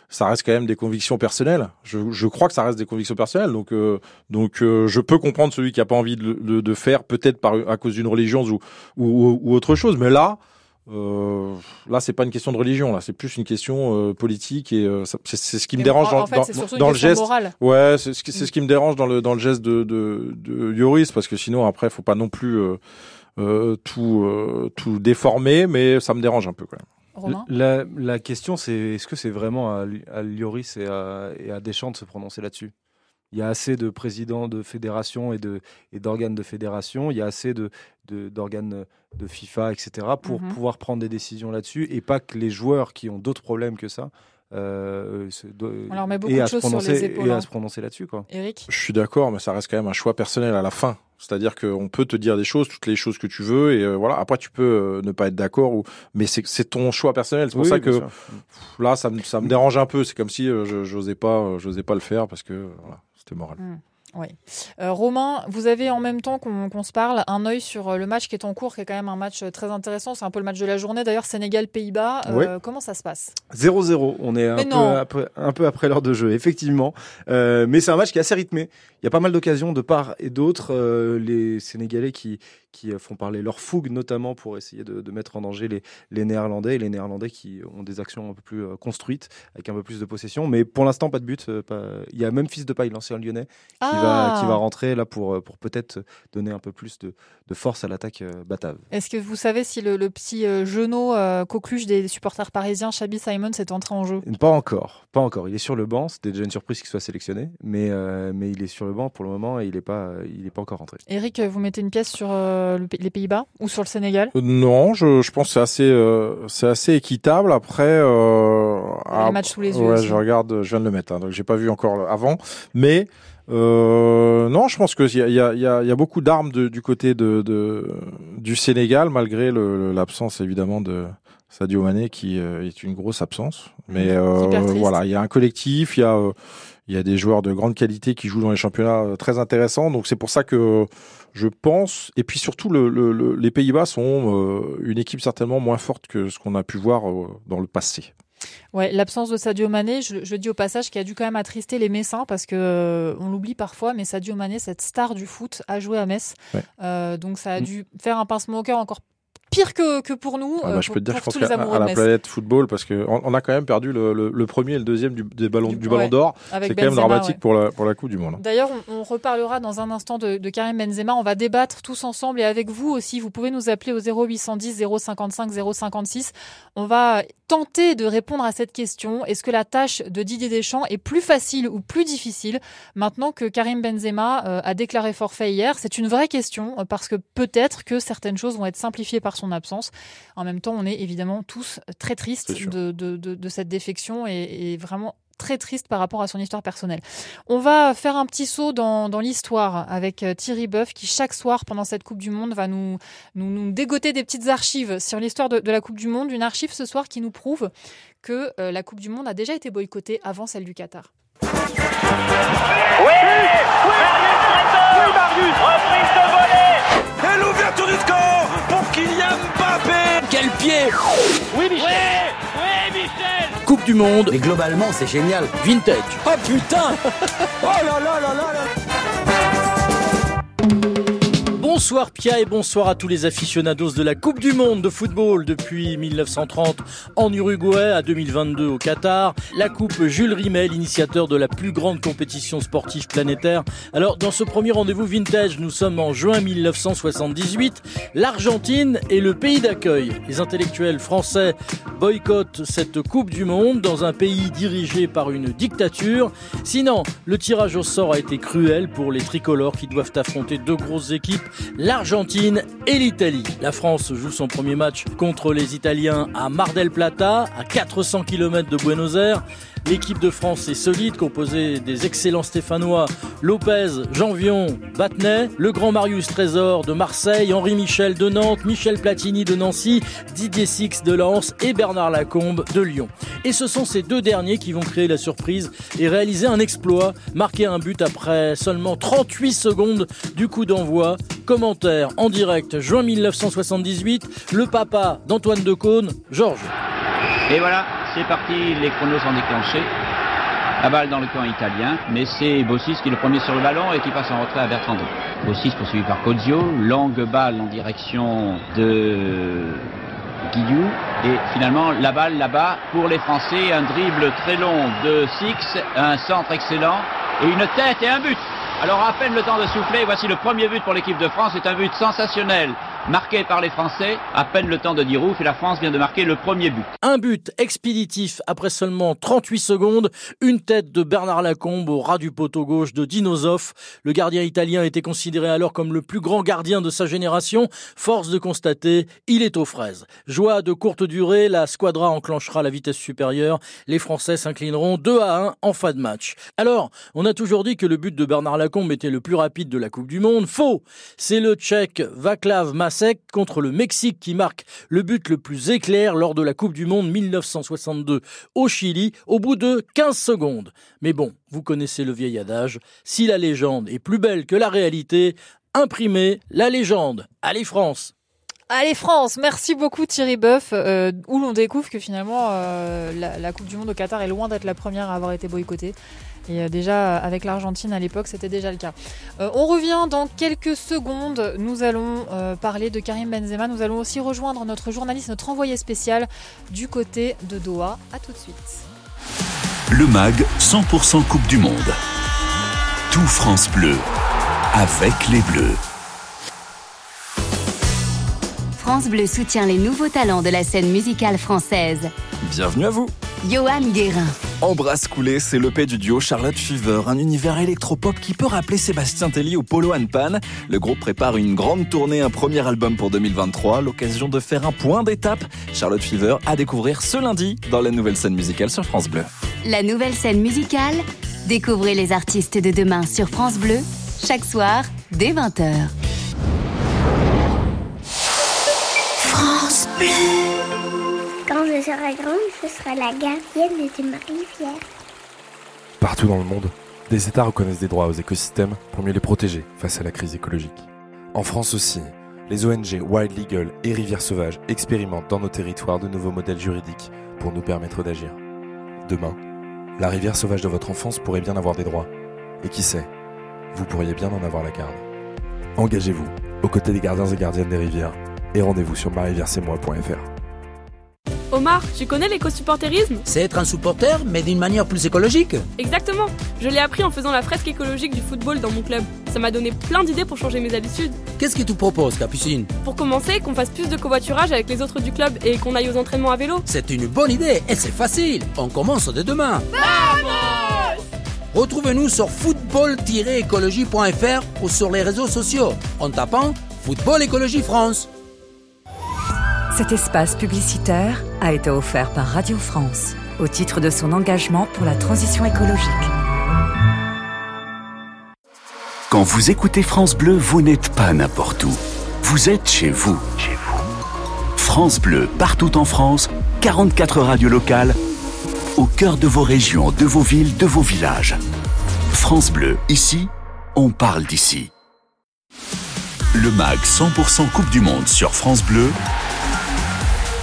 ça reste quand même des convictions personnelles. Je, je crois que ça reste des convictions personnelles. Donc, euh, donc, euh, je peux comprendre celui qui a pas envie de, de, de faire, peut-être par à cause d'une religion ou, ou, ou autre chose. Mais là, euh, là, c'est pas une question de religion. Là, c'est plus une question euh, politique et euh, c'est ce qui me dérange en, dans, en fait, dans- le geste. morale. Ouais, c'est ce, qui- c'est ce qui me dérange dans le dans le geste de de, de Lloris parce que sinon après, faut pas non plus euh, euh, tout euh, tout déformer, mais ça me dérange un peu quand même. Romain La, la question, c'est est-ce que c'est vraiment à, à Lloris et à, et à Deschamps de se prononcer là-dessus? Il y a assez de présidents de fédérations et de et d'organes de fédération. Il y a assez de de- d'organes de, FIFA, etc. pour Mhm. pouvoir prendre des décisions là-dessus et pas que les joueurs qui ont d'autres problèmes que ça. Euh, se- leur met beaucoup et de à se choses sur prononcer les épaules, et hein. à se prononcer là-dessus quoi. Eric Je suis d'accord, mais ça reste quand même un choix personnel à la fin. C'est-à-dire qu'on peut te dire des choses, toutes les choses que tu veux, et euh, voilà. Après, tu peux euh, ne pas être d'accord, ou mais c'est c'est ton choix personnel. C'est pour Oui, ça que pff, là, ça me ça me dérange un peu. C'est comme si euh, je j'osais pas euh, j'osais pas le faire parce que euh, voilà, c'était moral. Oui. Euh, Romain, vous avez en même temps qu'on se parle un œil sur euh, le match qui est en cours, qui est quand même un match euh, très intéressant. C'est un peu le match de la journée. D'ailleurs, Sénégal-Pays-Bas. Euh, Comment ça se passe? 0-0, on est un peu, après, un peu après l'heure de jeu, effectivement. Euh, mais c'est un match qui est assez rythmé. Il y a pas mal d'occasions de part et d'autre. Les Sénégalais qui, qui euh, font parler leur fougue, notamment pour essayer de, de mettre en danger les, les Néerlandais. Et les Néerlandais qui ont des actions un peu plus euh, construites, avec un peu plus de possession. Mais pour l'instant, pas de but. euh, pas- Il y a même Fils de Paille, l'ancien lyonnais, qui, Ah va, qui va rentrer là pour, pour peut-être donner un peu plus de, de force à l'attaque batave. Est-ce que vous savez si le, le petit genou euh, coqueluche des supporters parisiens, Chabi Simons, est entré en jeu? Pas encore, pas encore. Il est sur le banc. C'était déjà une surprise qu'il soit sélectionné, mais euh, mais il est sur le banc pour le moment et il n'est pas il est pas encore rentré. Eric, vous mettez une pièce sur euh, le P- les Pays-Bas ou sur le Sénégal? Euh, Non, je, je pense que c'est assez euh, c'est assez équitable. Après, euh, le match sous les yeux Ouais, je regarde, je viens de le mettre, hein, donc j'ai pas vu encore avant, mais. Euh, non, je pense qu'il y a, il y, a, y, a, y a beaucoup d'armes de- du côté de, de, du Sénégal, malgré l'absence évidemment de Sadio Mané, qui euh, est une grosse absence. Mais euh, Hyper triste. voilà, il y a un collectif, il y a, euh, il y a des joueurs de grande qualité qui jouent dans les championnats euh, très intéressants. Donc c'est pour ça que je pense. Et puis surtout, le, le- le- les Pays-Bas sont euh, une équipe certainement moins forte que ce qu'on a pu voir euh, dans le passé. Ouais, l'absence de Sadio Mané, je, je dis au passage, qui a dû quand même attrister les Messins parce que euh, on l'oublie parfois, mais Sadio Mané, cette star du foot, a joué à Metz. Ouais. Euh, donc ça a Mm. dû faire un pincement au cœur encore pire que, que pour nous. Ah euh, bah, je pour- peux te dire, je pense qu'à à la planète football, parce que on, on a quand même perdu le, le- le premier et le deuxième du, des ballons, Du- du ballon ouais, d'or. C'est quand même dramatique ouais. pour, la, pour la Coupe du Monde. D'ailleurs, on, on reparlera dans un instant de, de Karim Benzema. On va débattre tous ensemble et avec vous aussi. Vous pouvez nous appeler au 0810 055 056. On va tenter de répondre à cette question. Est-ce que la tâche de Didier Deschamps est plus facile ou plus difficile maintenant que Karim Benzema euh, a déclaré forfait hier? C'est une vraie question euh, parce que peut-être que certaines choses vont être simplifiées par son absence. En même temps, on est évidemment tous très tristes de, de- de- de cette défection et, et vraiment très triste par rapport à son histoire personnelle. On va faire un petit saut dans, dans l'histoire avec euh, Thierry Boeuf qui chaque soir pendant cette Coupe du Monde va nous, nous, nous dégoter des petites archives sur l'histoire de, de la Coupe du Monde. Une archive ce soir qui nous prouve que euh, la Coupe du Monde a déjà été boycottée avant celle du Qatar. Et l'ouverture du score pour Kylian Mbappé. Quel pied. Oui Michel. Oui Michel. Coupe du Monde. Mais globalement, c'est génial. Vintage. Oh putain. Oh là là là là là Bonsoir Pia et bonsoir à tous les aficionados de la Coupe du Monde de football depuis 1930 en Uruguay à 2022 au Qatar. La Coupe Jules Rimet, l'initiateur de la plus grande compétition sportive planétaire. Alors dans ce premier rendez-vous vintage, nous sommes en juin 1978. L'Argentine est le pays d'accueil. Les intellectuels français boycottent cette Coupe du Monde dans un pays dirigé par une dictature. Sinon, le tirage au sort a été cruel pour les tricolores qui doivent affronter deux grosses équipes l'Argentine et l'Italie. La France joue son premier match contre les Italiens à Mar del Plata, à 400 km de Buenos Aires. L'équipe de France est solide, composée des excellents Stéphanois. Lopez, Janvion, Battenet, le grand Marius Trésor de Marseille, Henri Michel de Nantes, Michel Platini de Nancy, Didier Six de Lens. Et Bernard Lacombe de Lyon. Et ce sont ces deux derniers qui vont créer la surprise et réaliser un exploit, marquer un but après seulement 38 secondes du coup d'envoi. Commentaire en direct, juin 1978, le papa d'Antoine Decaune, Georges. Et voilà, c'est parti, les chronos sont déclenchés. La balle dans le camp italien, mais c'est Bossis qui est le premier sur le ballon et qui passe en retrait à Bertrand. Bossis poursuivi par Cozio, longue balle en direction de Guillou et finalement la balle là-bas pour les Français, un dribble très long de Six, un centre excellent et une tête et un but. Alors à peine le temps de souffler, voici le premier but pour l'équipe de France, c'est un but sensationnel marqué par les Français, à peine le temps de dire ouf et la France vient de marquer le premier but. Un but expéditif après seulement 38 secondes, une tête de Bernard Lacombe au ras du poteau gauche de Dinosov. Le gardien italien était considéré alors comme le plus grand gardien de sa génération. Force de constater, il est aux fraises. Joie de courte durée, la squadra enclenchera la vitesse supérieure. Les Français s'inclineront 2 à 1 en fin de match. Alors, on a toujours dit que le but de Bernard Lacombe était le plus rapide de la Coupe du Monde. Faux! C'est le Tchèque Vaclav Mas contre le Mexique qui marque le but le plus éclair lors de la Coupe du Monde 1962 au Chili au bout de 15 secondes. Mais bon, vous connaissez le vieil adage, si la légende est plus belle que la réalité, imprimez la légende. Allez France Allez France, merci beaucoup Thierry Boeuf, euh, où l'on découvre que finalement euh, la, la, Coupe du Monde au Qatar est loin d'être la première à avoir été boycottée. Et euh, déjà avec l'Argentine à l'époque, c'était déjà le cas. Euh, on revient dans quelques secondes. Nous allons euh, parler de Karim Benzema. Nous allons aussi rejoindre notre journaliste, notre envoyé spécial du côté de Doha. À tout de suite. Le MAG 100% Coupe du Monde. Tout France Bleu. Avec les Bleus. France Bleu soutient les nouveaux talents de la scène musicale française. Bienvenue à vous. Johan Guérin. Embrasse coulé, c'est l'EP du duo Charlotte Fever, un univers électropop qui peut rappeler Sébastien Telly au Polo and Pan. Le groupe prépare une grande tournée, un premier album pour 2023, l'occasion de faire un point d'étape. Charlotte Fever à découvrir ce lundi dans la nouvelle scène musicale sur France Bleu. La nouvelle scène musicale Découvrez les artistes de demain sur France Bleu, chaque soir, dès 20h. Quand je serai grande, je serai la gardienne de rivière. Partout dans le monde, des États reconnaissent des droits aux écosystèmes pour mieux les protéger face à la crise écologique. En France aussi, les ONG Wild Legal et Rivière Sauvage expérimentent dans nos territoires de nouveaux modèles juridiques pour nous permettre d'agir. Demain, la rivière sauvage de votre enfance pourrait bien avoir des droits. Et qui sait, vous pourriez bien en avoir la garde. Engagez-vous aux côtés des gardiens et gardiennes des rivières et rendez-vous sur marivièresetmoi.fr. Omar, tu connais l'éco-supporterisme C'est être un supporter, mais d'une manière plus écologique. Exactement. Je l'ai appris en faisant la fresque écologique du football dans mon club. Ça m'a donné plein d'idées pour changer mes habitudes. Qu'est-ce que tu proposes, Capucine? Pour commencer, qu'on fasse plus de covoiturage avec les autres du club et qu'on aille aux entraînements à vélo. C'est une bonne idée et c'est facile. On commence dès demain. Vamos Retrouvez-nous sur football-écologie.fr ou sur les réseaux sociaux en tapant Football Écologie France. Cet espace publicitaire a été offert par Radio France au titre de son engagement pour la transition écologique. Quand vous écoutez France Bleu, vous n'êtes pas n'importe où. Vous êtes chez vous. Chez vous. France Bleu, partout en France, 44 radios locales, au cœur de vos régions, de vos villes, de vos villages. France Bleu, ici, on parle d'ici. Le MAG 100% Coupe du Monde sur France Bleu.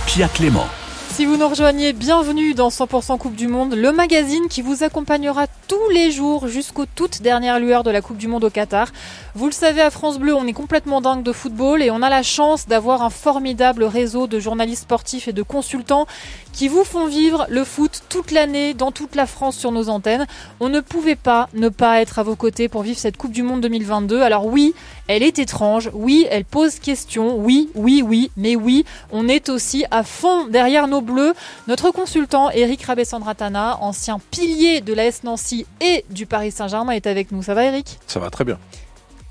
Pia Clément. Si vous nous rejoignez, bienvenue dans 100% Coupe du Monde, le magazine qui vous accompagnera tous les jours jusqu'aux toutes dernières lueurs de la Coupe du Monde au Qatar. Vous le savez, à France Bleu, on est complètement dingue de football et on a la chance d'avoir un formidable réseau de journalistes sportifs et de consultants qui vous font vivre le foot toute l'année dans toute la France sur nos antennes. On ne pouvait pas ne pas être à vos côtés pour vivre cette Coupe du Monde 2022. Alors oui, elle est étrange, oui, elle pose question, oui, oui, oui, mais oui, on est aussi à fond derrière nos bleus. Notre consultant Eric Rabessandratana, ancien pilier de la S Et du Paris Saint-Germain, est avec nous. Ça va Eric? Ça va très bien.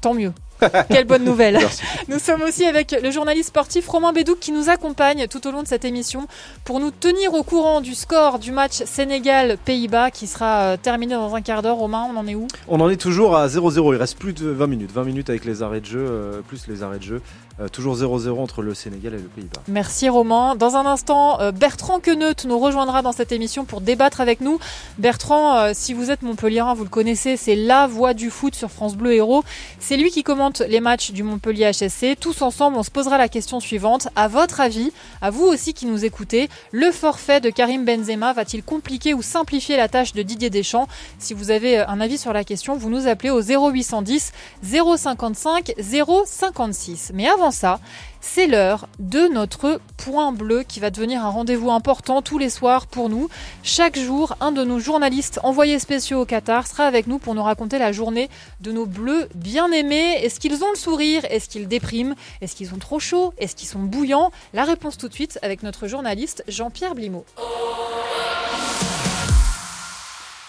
Tant mieux. Quelle bonne nouvelle. Nous sommes aussi avec le journaliste sportif Romain Bédouc qui nous accompagne tout au long de cette émission pour nous tenir au courant du score du match Sénégal-Pays-Bas qui sera euh, terminé dans un quart d'heure. Romain, on en est où? On en est toujours à 0-0. Il reste plus de 20 minutes. 20 minutes avec les arrêts de jeu, euh, plus les arrêts de jeu. Euh, toujours 0-0 entre le Sénégal et le Pays-Bas. Merci Romain. Dans un instant, euh, Bertrand Queneut nous rejoindra dans cette émission pour débattre avec nous. Bertrand, euh, si vous êtes Montpellierin, vous le connaissez, c'est la voix du foot sur France Bleu Héros. C'est lui qui commente les matchs du Montpellier HSC. Tous ensemble, on se posera la question suivante. À votre avis, à vous aussi qui nous écoutez, le forfait de Karim Benzema va-t-il compliquer ou simplifier la tâche de Didier Deschamps? Si vous avez un avis sur la question, vous nous appelez au 0810 055 056. Mais avant ça, c'est l'heure de notre point bleu qui va devenir un rendez-vous important tous les soirs pour nous. Chaque jour, un de nos journalistes envoyés spéciaux au Qatar sera avec nous pour nous raconter la journée de nos bleus bien aimés. Est-ce qu'ils ont le sourire? Est-ce qu'ils dépriment? Est-ce qu'ils ont trop chaud? Est-ce qu'ils sont bouillants? La réponse tout de suite avec notre journaliste Jean-Pierre Blimaud.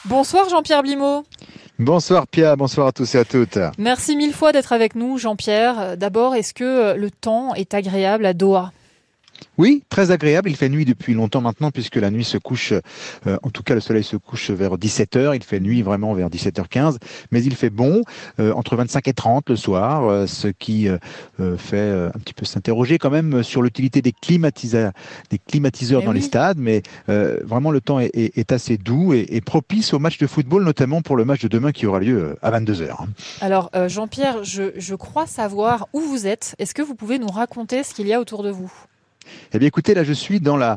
Bonsoir Jean-Pierre Blimaud. Bonsoir Pia, bonsoir à tous et à toutes. Merci mille fois d'être avec nous Jean-Pierre. D'abord, est-ce que le temps est agréable à Doha? Oui, très agréable. Il fait nuit depuis longtemps maintenant puisque la nuit se couche, euh, en tout cas le soleil se couche vers 17h. Il fait nuit vraiment vers 17h15, mais il fait bon euh, entre 25 et 30 le soir, euh, ce qui fait un petit peu s'interroger quand même sur l'utilité des, climatiseurs, des climatiseurs dans oui. les stades. Mais vraiment le temps est, est- est assez doux et, et propice au match de football, notamment pour le match de demain qui aura lieu à 22h. Alors Jean-Pierre, je, je crois savoir où vous êtes. Est-ce que vous pouvez nous raconter ce qu'il y a autour de vous? Eh bien, écoutez, là, je suis dans euh,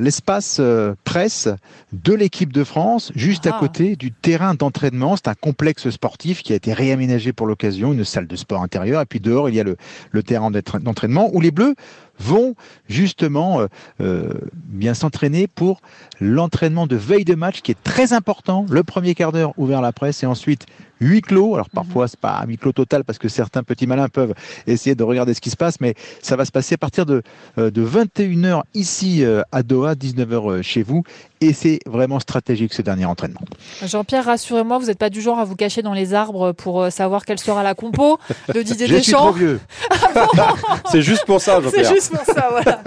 l'espace euh, presse de l'équipe de France, juste Ah. à côté du terrain d'entraînement. C'est un complexe sportif qui a été réaménagé pour l'occasion, une salle de sport intérieure. Et puis dehors, il y a le, le terrain d'entra- d'entraînement où les Bleus vont justement euh, euh, bien s'entraîner pour l'entraînement de veille de match qui est très important. Le premier quart d'heure ouvert à la presse et ensuite huis clos. Alors parfois c'est pas un huis clos total parce que certains petits malins peuvent essayer de regarder ce qui se passe, mais ça va se passer à partir de, euh, de 21h ici euh, à Doha, 19h chez vous. Et c'est vraiment stratégique ce dernier entraînement. Jean-Pierre, rassurez-moi, vous n'êtes pas du genre à vous cacher dans les arbres pour savoir quelle sera la compo de Didier Je suis Deschamps. trop vieux. C'est juste pour ça, C'est Jean-Pierre. juste pour ça, voilà.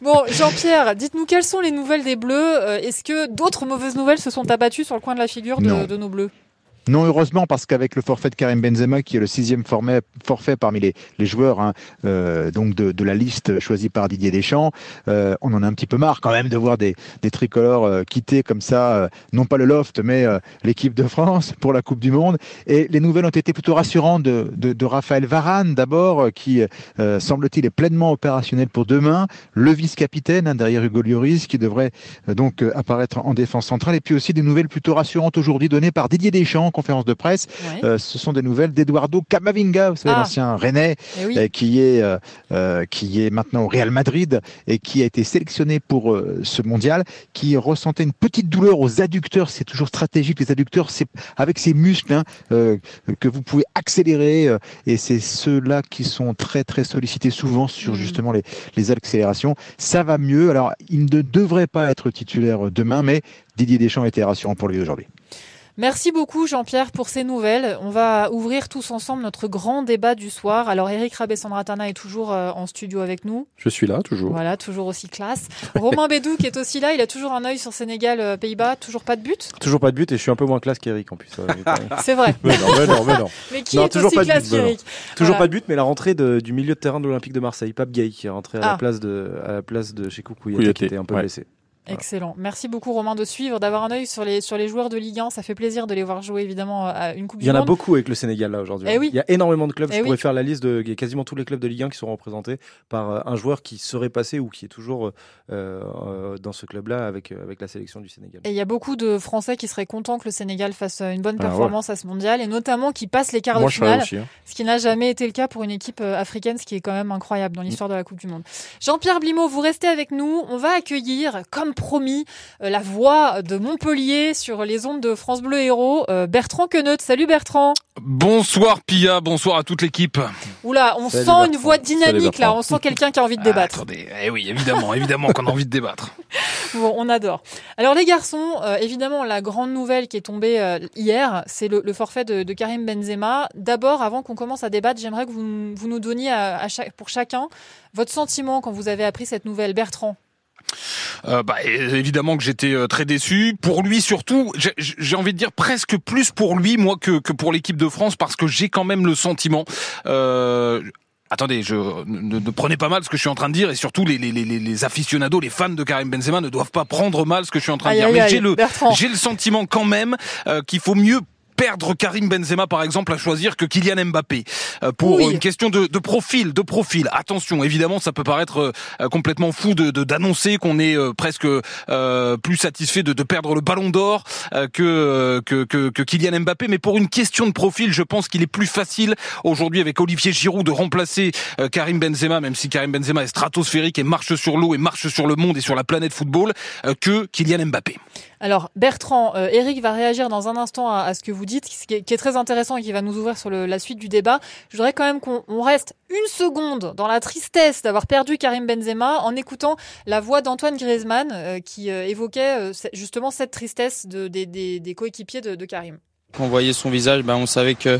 Bon, Jean-Pierre, dites-nous quelles sont les nouvelles des Bleus? Euh, Est-ce que d'autres mauvaises nouvelles se sont abattues sur le coin de la figure de nos Bleus? Non, heureusement, parce qu'avec le forfait de Karim Benzema, qui est le sixième forfait, parmi les, joueurs hein, euh, donc de, la liste choisie par Didier Deschamps, euh, on en a un petit peu marre quand même de voir des, tricolores euh, quitter comme ça, non pas le loft, mais l'équipe de France pour la Coupe du Monde. Et les nouvelles ont été plutôt rassurantes de, Raphaël Varane, d'abord, qui, semble-t-il, est pleinement opérationnel pour demain. Le vice-capitaine, hein, derrière Hugo Lloris, qui devrait donc apparaître en défense centrale. Et puis aussi des nouvelles plutôt rassurantes aujourd'hui données par Didier Deschamps conférence de presse. Ouais. Euh, ce sont des nouvelles d'Eduardo Camavinga, vous savez, Ah. l'ancien Rennais, Eh oui. euh, qui, est, euh, qui est maintenant au Real Madrid et qui a été sélectionné pour ce mondial, qui ressentait une petite douleur aux adducteurs. C'est toujours stratégique, les adducteurs, c'est avec ces muscles hein, que vous pouvez accélérer. et c'est ceux-là qui sont très, très sollicités souvent sur justement les, les accélérations. Ça va mieux. Alors, il ne devrait pas être titulaire demain, mais Didier Deschamps été rassurant pour lui aujourd'hui. Merci beaucoup Jean-Pierre pour ces nouvelles. On va ouvrir tous ensemble notre grand débat du soir. Alors Eric Rabessandratana est toujours euh, en studio avec nous. Je suis là, toujours. Voilà, toujours aussi classe. Romain Bédou qui est aussi là, il a toujours un œil sur Sénégal, euh, Pays-Bas, toujours pas de but? Toujours pas de but et je suis un peu moins classe qu'Eric en plus. euh, C'est vrai. mais non, mais non, mais non. Mais qui Non, est toujours aussi pas de classe qu'Eric Toujours Voilà. pas de but, mais la rentrée de- du milieu de terrain de l'Olympique de Marseille, Pape Gay, qui est rentré à Ah. la place de, à la place de chez Koukou, qui était un peu ouais. blessé. Excellent. Merci beaucoup Romain de suivre, d'avoir un œil sur les, sur les joueurs de Ligue 1. Ça fait plaisir de les voir jouer évidemment à une Coupe Il y du en a Monde. beaucoup avec le Sénégal là aujourd'hui. Eh oui. Il y a énormément de clubs. Eh Je pourrais faire la liste de quasiment tous les clubs de Ligue 1 qui sont représentés par euh, un joueur qui serait passé ou qui est toujours euh, euh, dans ce club-là avec, euh, avec la sélection du Sénégal. Et il y a beaucoup de Français qui seraient contents que le Sénégal fasse une bonne Ah ouais. performance à ce mondial et notamment qui passe les quarts Moi, de finale, aussi, hein. ce qui n'a jamais été le cas pour une équipe euh, africaine, ce qui est quand même incroyable dans l'histoire de la Coupe du Monde. Jean-Pierre Blimaud, vous restez avec nous. On va accueillir, comme promis, euh, la voix de Montpellier sur les ondes de France Bleu Héros, euh, Bertrand Queneut. Salut Bertrand. Bonsoir Pia, bonsoir à toute l'équipe. Oula, on Salut, sent une voix dynamique là, on sent quelqu'un qui a envie de débattre. Attendez, eh oui, évidemment, évidemment qu'on a envie de débattre. Bon, on adore. Alors les garçons, euh, évidemment, la grande nouvelle qui est tombée euh, hier, c'est le, le forfait de, de Karim Benzema. D'abord, avant qu'on commence à débattre, j'aimerais que vous, vous nous donniez à, à chaque- pour chacun votre sentiment quand vous avez appris cette nouvelle. Bertrand. Euh, bah, évidemment que j'étais euh, très déçu. Pour lui surtout, j'ai- envie de dire presque plus pour lui, moi, que, que pour l'équipe de France, parce que j'ai quand même le sentiment... Euh, Attendez, je ne, ne prenez pas mal ce que je suis en train de dire et surtout les, les, les, les aficionados, les fans de Karim Benzema ne doivent pas prendre mal ce que je suis en train de Aïe, dire. aïe, Mais j'ai le j'ai le sentiment quand même euh, qu'il faut mieux perdre Karim Benzema par exemple à choisir que Kylian Mbappé. Euh, pour Oui. une question de, de profil de profil. Attention évidemment ça peut paraître euh, complètement fou de de- d'annoncer qu'on est euh, presque euh, plus satisfait de, de perdre le ballon d'or euh, que, que que que Kylian Mbappé. Mais pour une question de profil je pense qu'il est plus facile aujourd'hui avec Olivier Giroud de remplacer euh, Karim Benzema même si Karim Benzema est stratosphérique et marche sur l'eau et marche sur le monde et sur la planète football euh, que Kylian Mbappé Alors Bertrand, euh, Eric va réagir dans un instant à, à ce que vous dites, qui est, qui est très intéressant et qui va nous ouvrir sur le- la suite du débat. Je voudrais quand même qu'on on reste une seconde dans la tristesse d'avoir perdu Karim Benzema en écoutant la voix d'Antoine Griezmann euh, qui euh, évoquait euh, justement cette tristesse de, des, des- des coéquipiers de, de Karim. Quand on voyait son visage, ben, on savait que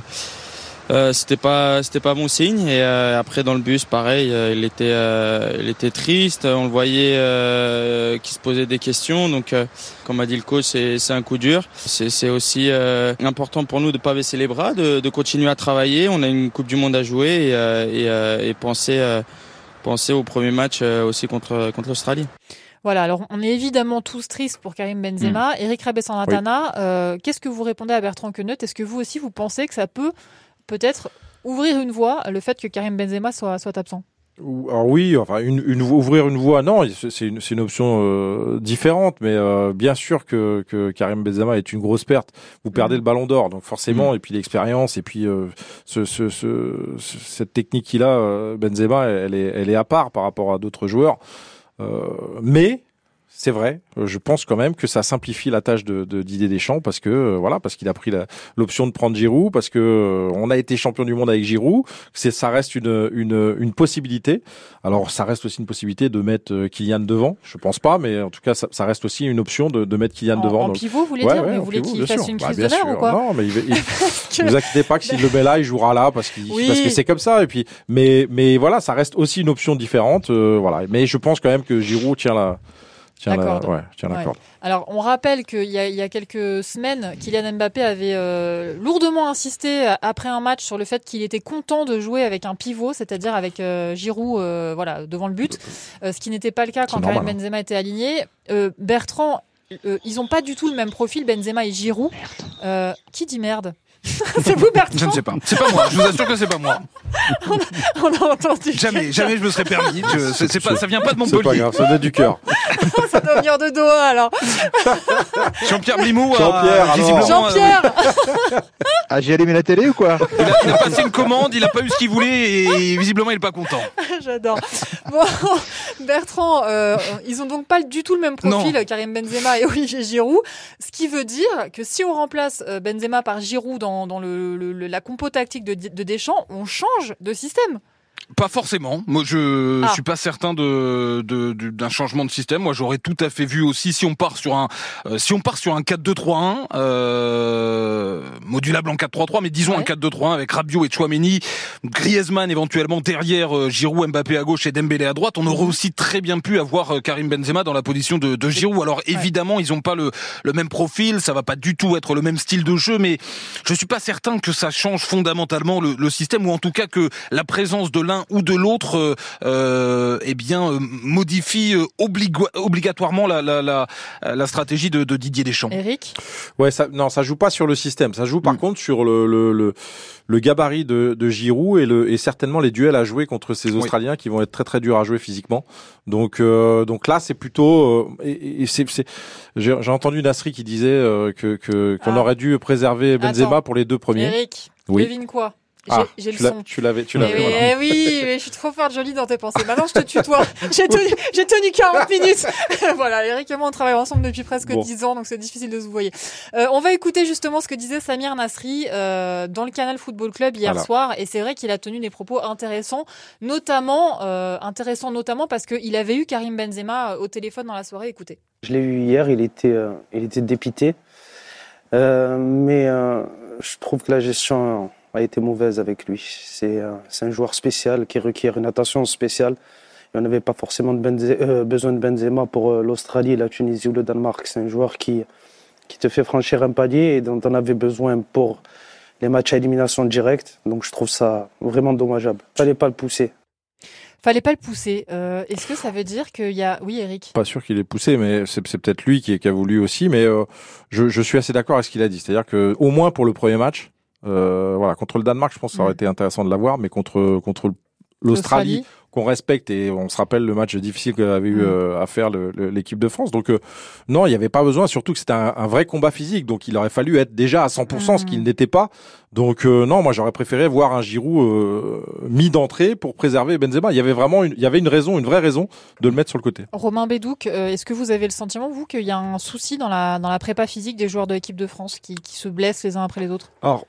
euh, c'était pas c'était pas bon signe. Et euh, après dans le bus, pareil, euh, il était euh, il était triste. On le voyait euh, qui se posait des questions. Donc, euh, comme a dit le coach, c'est c'est un coup dur. C'est c'est aussi euh, important pour nous de pas baisser les bras, de, de continuer à travailler. On a une Coupe du Monde à jouer et, euh, et, euh, et penser euh, penser au premier match euh, aussi contre contre l'Australie. Voilà, alors on est évidemment tous tristes pour Karim Benzema. Eric Rabessanatana, euh, qu'est-ce que vous répondez à Bertrand Queneut? Est-ce que vous aussi vous pensez que ça peut peut-être ouvrir une voie le fait que Karim Benzema soit, soit absent Alors oui, enfin une, une vo- ouvrir une voie, non, c'est une, option euh, différente, mais euh, bien sûr que, que Karim Benzema est une grosse perte. Vous perdez le Ballon d'Or, donc forcément, et puis l'expérience, et puis euh, ce, ce, ce- ce- cette technique qu'il a, Benzema, elle est, elle est à part par rapport à d'autres joueurs. Mais c'est vrai, euh, je pense quand même que ça simplifie la tâche de, de Didier Deschamps parce que euh, voilà, parce qu'il a pris l'option de prendre Giroud, parce que euh, on a été champion du monde avec Giroud, c'est ça reste une, une, une possibilité. Alors ça reste aussi une possibilité de mettre euh, Kylian devant, je pense pas, mais en tout cas ça, ça reste aussi une option de, de mettre Kylian En- devant. en Donc- pivot, vous voulez dire Mais en vous voulez qu'il bien fasse sûr. une Bah, crise bien de ou quoi Non, mais il, il- que- vous inquiétez pas que s'il le met là, il jouera là parce, Oui. parce que c'est comme ça. Et puis, mais mais voilà, ça reste aussi une option différente. euh, voilà, mais je pense quand même que Giroud tient la tient La corde. ouais, tient la Ouais. corde. Alors, on rappelle qu'il y, a- il y a quelques semaines, Kylian Mbappé avait euh, lourdement insisté après un match sur le fait qu'il était content de jouer avec un pivot, c'est-à-dire avec euh, Giroud euh, voilà, devant le but, euh, ce qui n'était pas le cas quand Karim hein. Benzema était aligné. Euh, Bertrand, euh, ils n'ont pas du tout le même profil, Benzema et Giroud. Euh, qui dit merde? C'est vous, Bertrand je ne sais pas c'est pas moi je vous assure que c'est pas moi On a entendu. jamais jamais je me serais permis je, c'est c'est pas ça vient pas de C'est pas Montpellier grave, ça vient du cœur. Ça doit venir de Doha, alors. Jean-Pierre Blimou a Jean-Pierre, euh, Jean-Pierre Ah, j'ai allumé la télé ou quoi il, a, il a passé une commande, il a pas eu ce qu'il voulait et visiblement il est pas content. J'adore. Bon, Bertrand, euh, ils ont donc pas du tout le même profil, Non. Karim Benzema et Olivier Giroud. Ce qui veut dire que si on remplace euh, Benzema par Giroud dans, dans la compo tactique de, de Deschamps, on change de système. Pas forcément. Moi, je Ah. suis pas certain de de- de- d'un changement de système. Moi, j'aurais tout à fait vu aussi si on part sur un euh, si on part sur un 4-2-3-1 euh, modulable en 4-3-3, mais disons un 4-2-3-1 avec Rabiot et Chouameni, Griezmann éventuellement derrière euh, Giroud, Mbappé à gauche et Dembélé à droite. On aurait aussi très bien pu avoir euh, Karim Benzema dans la position de, de Giroud. Alors évidemment, ils ont pas le le même profil, ça va pas du tout être le même style de jeu, mais je suis pas certain que ça change fondamentalement le, le système ou en tout cas que la présence de l'un l'un ou de l'autre, euh, eh bien, euh, modifie euh, obligatoirement la, la, la, la stratégie de, de Didier Deschamps. Eric? Ouais, ça, non, ça joue pas sur le système. Ça joue Mm. par contre sur le, le, le, le gabarit de, de Giroud et, le, et certainement les duels à jouer contre ces Australiens qui vont être très très durs à jouer physiquement. Donc, euh, donc là, c'est plutôt. euh, et, et c'est, c'est- j'ai, entendu Nasri qui disait euh, que que- qu'on Ah. aurait dû préserver Benzema Attends. pour les deux premiers. Eric, Oui. devine quoi? Ah, j'ai le son. tu l'avais, tu l'avais. oui, voilà. eh oui, mais je suis trop forte, jolie dans tes pensées. Maintenant, je te tutoie. J'ai tenu, j'ai tenu 40 minutes. voilà, Eric et moi, on travaille ensemble depuis presque Bon. 10 ans, donc c'est difficile de se voyer. Euh, on va écouter justement ce que disait Samir Nasri euh, dans le Canal Football Club hier Voilà. soir, et c'est vrai qu'il a tenu des propos intéressants, notamment euh, intéressants notamment parce qu'il avait eu Karim Benzema au téléphone dans la soirée. Écoutez. Je l'ai eu hier, il était, euh, il était dépité. Euh, mais euh, je trouve que la gestion a été mauvaise avec lui. C'est euh, c'est un joueur spécial qui requiert une attention spéciale. Et on n'avait pas forcément de Benze- euh, besoin de Benzema pour euh, l'Australie, la Tunisie ou le Danemark. C'est un joueur qui, qui te fait franchir un palier et dont on avait besoin pour les matchs à élimination directe. Donc je trouve ça vraiment dommageable. Fallait pas le pousser. Fallait pas le pousser. Euh, Est-ce que ça veut dire qu'il y a... Oui, Eric Pas sûr qu'il ait poussé, mais c'est, c'est peut-être lui qui, qui a voulu aussi. Mais euh, je, je suis assez d'accord avec ce qu'il a dit. C'est-à-dire que au moins pour le premier match, euh, voilà, contre le Danemark, je pense que ça aurait été intéressant de l'avoir, mais contre contre l'Australie, qu'on respecte et on se rappelle le match difficile qu'avait eu Mm. euh, à faire l'équipe de France. Donc euh, non, il n'y avait pas besoin. Surtout que c'était un, un vrai combat physique, donc il aurait fallu être déjà à 100%, ce qu'il n'était pas. Donc euh, non, moi j'aurais préféré voir un Giroud euh, mis d'entrée pour préserver Benzema. Il y avait vraiment, une, il y avait une raison, une vraie raison de le mettre sur le côté. Romain Bédouc, est-ce que vous avez le sentiment, vous, qu'il y a un souci dans la, dans la prépa physique des joueurs de l'équipe de France qui, qui se blessent les uns après les autres? Alors,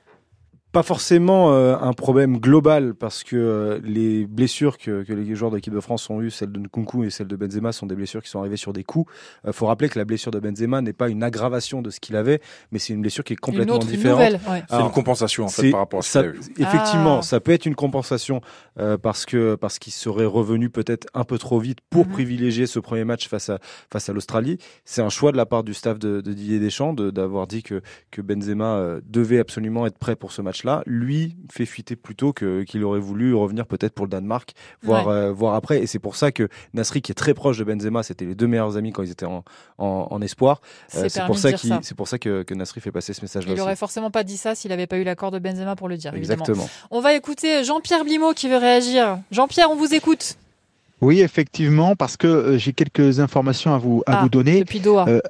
pas forcément euh, un problème global parce que euh, les blessures que, que les joueurs de l'équipe de France ont eues, celles de Nkunku et celles de Benzema, sont des blessures qui sont arrivées sur des coups. Il faut rappeler que la blessure de Benzema n'est pas une aggravation de ce qu'il avait, mais c'est une blessure qui est complètement autre, une différente. nouvelle, ouais. C'est une compensation, en fait, par rapport à ce ça- qu'il a eu. Effectivement, Ah. ça peut être une compensation euh, parce que parce qu'il serait revenu peut-être un peu trop vite pour Mhm. privilégier ce premier match face à face à l'Australie. C'est un choix de la part du staff de, de Didier Deschamps de- d'avoir dit que que Benzema euh, devait absolument être prêt pour ce match-là. Lui fait fuiter plutôt que qu'il aurait voulu revenir peut-être pour le Danemark, voir Ouais. euh, voir après. Et c'est pour ça que Nasri, qui est très proche de Benzema, c'était les deux meilleurs amis quand ils étaient en en, en espoir. C'est pour ça c'est pour ça que que Nasri fait passer ce message-là. Il aussi. aurait forcément pas dit ça s'il n'avait pas eu l'accord de Benzema pour le dire, évidemment. Exactement. On va écouter Jean-Pierre Blimaud qui veut réagir. Jean-Pierre, on vous écoute. Oui, effectivement, parce que euh, j'ai quelques informations à vous, à Ah, vous donner. depuis Doha. Euh,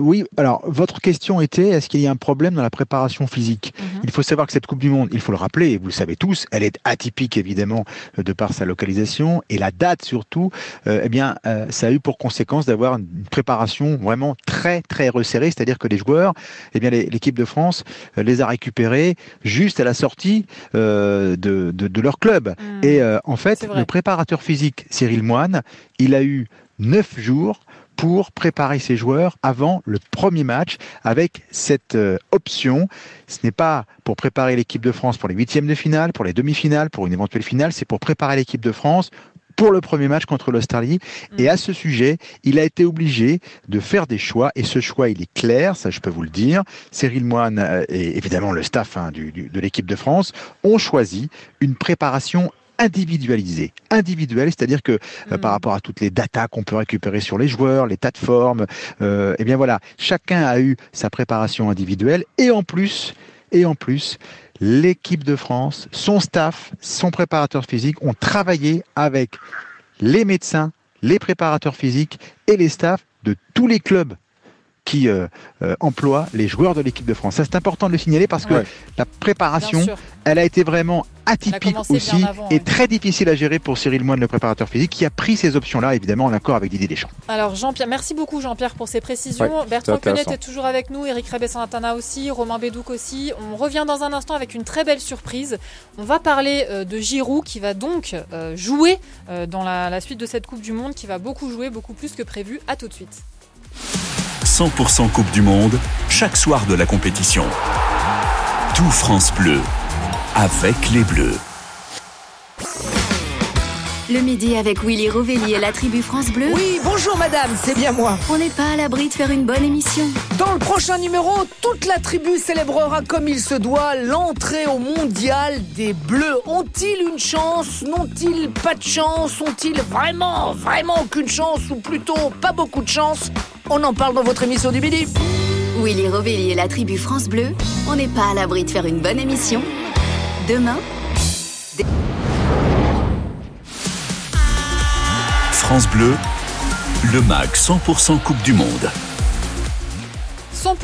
oui, alors votre question était est-ce qu'il y a un problème dans la préparation physique? Mhm. Il faut savoir que cette Coupe du Monde, il faut le rappeler, et vous le savez tous, elle est atypique évidemment de par sa localisation et la date surtout. euh, eh bien, euh, ça a eu pour conséquence d'avoir une préparation vraiment très très resserrée, c'est-à-dire que les joueurs, eh bien l'équipe de France euh, les a récupérés juste à la sortie de, de, de leur club. Et euh, en fait, le préparateur physique Cyril Moine, il a eu neuf jours pour préparer ses joueurs avant le premier match avec cette euh, option. Ce n'est pas pour préparer l'équipe de France pour les huitièmes de finale, pour les demi-finales, pour une éventuelle finale, c'est pour préparer l'équipe de France pour le premier match contre l'Australie. Et à ce sujet, il a été obligé de faire des choix, et ce choix, il est clair, ça je peux vous le dire. Cyril Moine euh, et évidemment le staff hein, du- du- de l'équipe de France ont choisi une préparation individualisée. Individuelle, c'est-à-dire que euh, par rapport à toutes les datas qu'on peut récupérer sur les joueurs, les tas de formes, euh, eh bien voilà, chacun a eu sa préparation individuelle, et en plus, et en plus, l'équipe de France, son staff, son préparateur physique ont travaillé avec les médecins, les préparateurs physiques et les staffs de tous les clubs qui euh, euh, emploient les joueurs de l'équipe de France. Ça, c'est important de le signaler parce que Ouais. la préparation, elle a été vraiment atypique aussi avant, et ouais. très difficile à gérer pour Cyril Moine, le préparateur physique, qui a pris ces options-là, évidemment, en accord avec Didier Deschamps. Alors Jean-Pierre, merci beaucoup Jean-Pierre pour ces précisions. Ouais, Bertrand. Quenet est toujours avec nous, Eric Rebessan-Atana aussi, Romain Bédouc aussi. On revient dans un instant avec une très belle surprise. On va parler euh, de Giroud qui va donc euh, jouer euh, dans la, la suite de cette Coupe du Monde, qui va beaucoup jouer, beaucoup plus que prévu. À tout de suite. 100% Coupe du Monde, chaque soir de la compétition. Tout France Bleu, avec les Bleus. Le midi avec Willy Rovelli et la tribu France Bleu. Oui, bonjour madame, c'est bien moi. On n'est pas à l'abri de faire une bonne émission. Dans le prochain numéro, toute la tribu célébrera comme il se doit l'entrée au mondial des Bleus. Ont-ils une chance? N'ont-ils pas de chance? Ont-ils vraiment, vraiment aucune chance Ou plutôt pas beaucoup de chance? On en parle dans votre émission du midi. Willy Rovelli et la tribu France Bleu, on n'est pas à l'abri de faire une bonne émission. Demain, France Bleu, le MAG 100% Coupe du Monde. 100%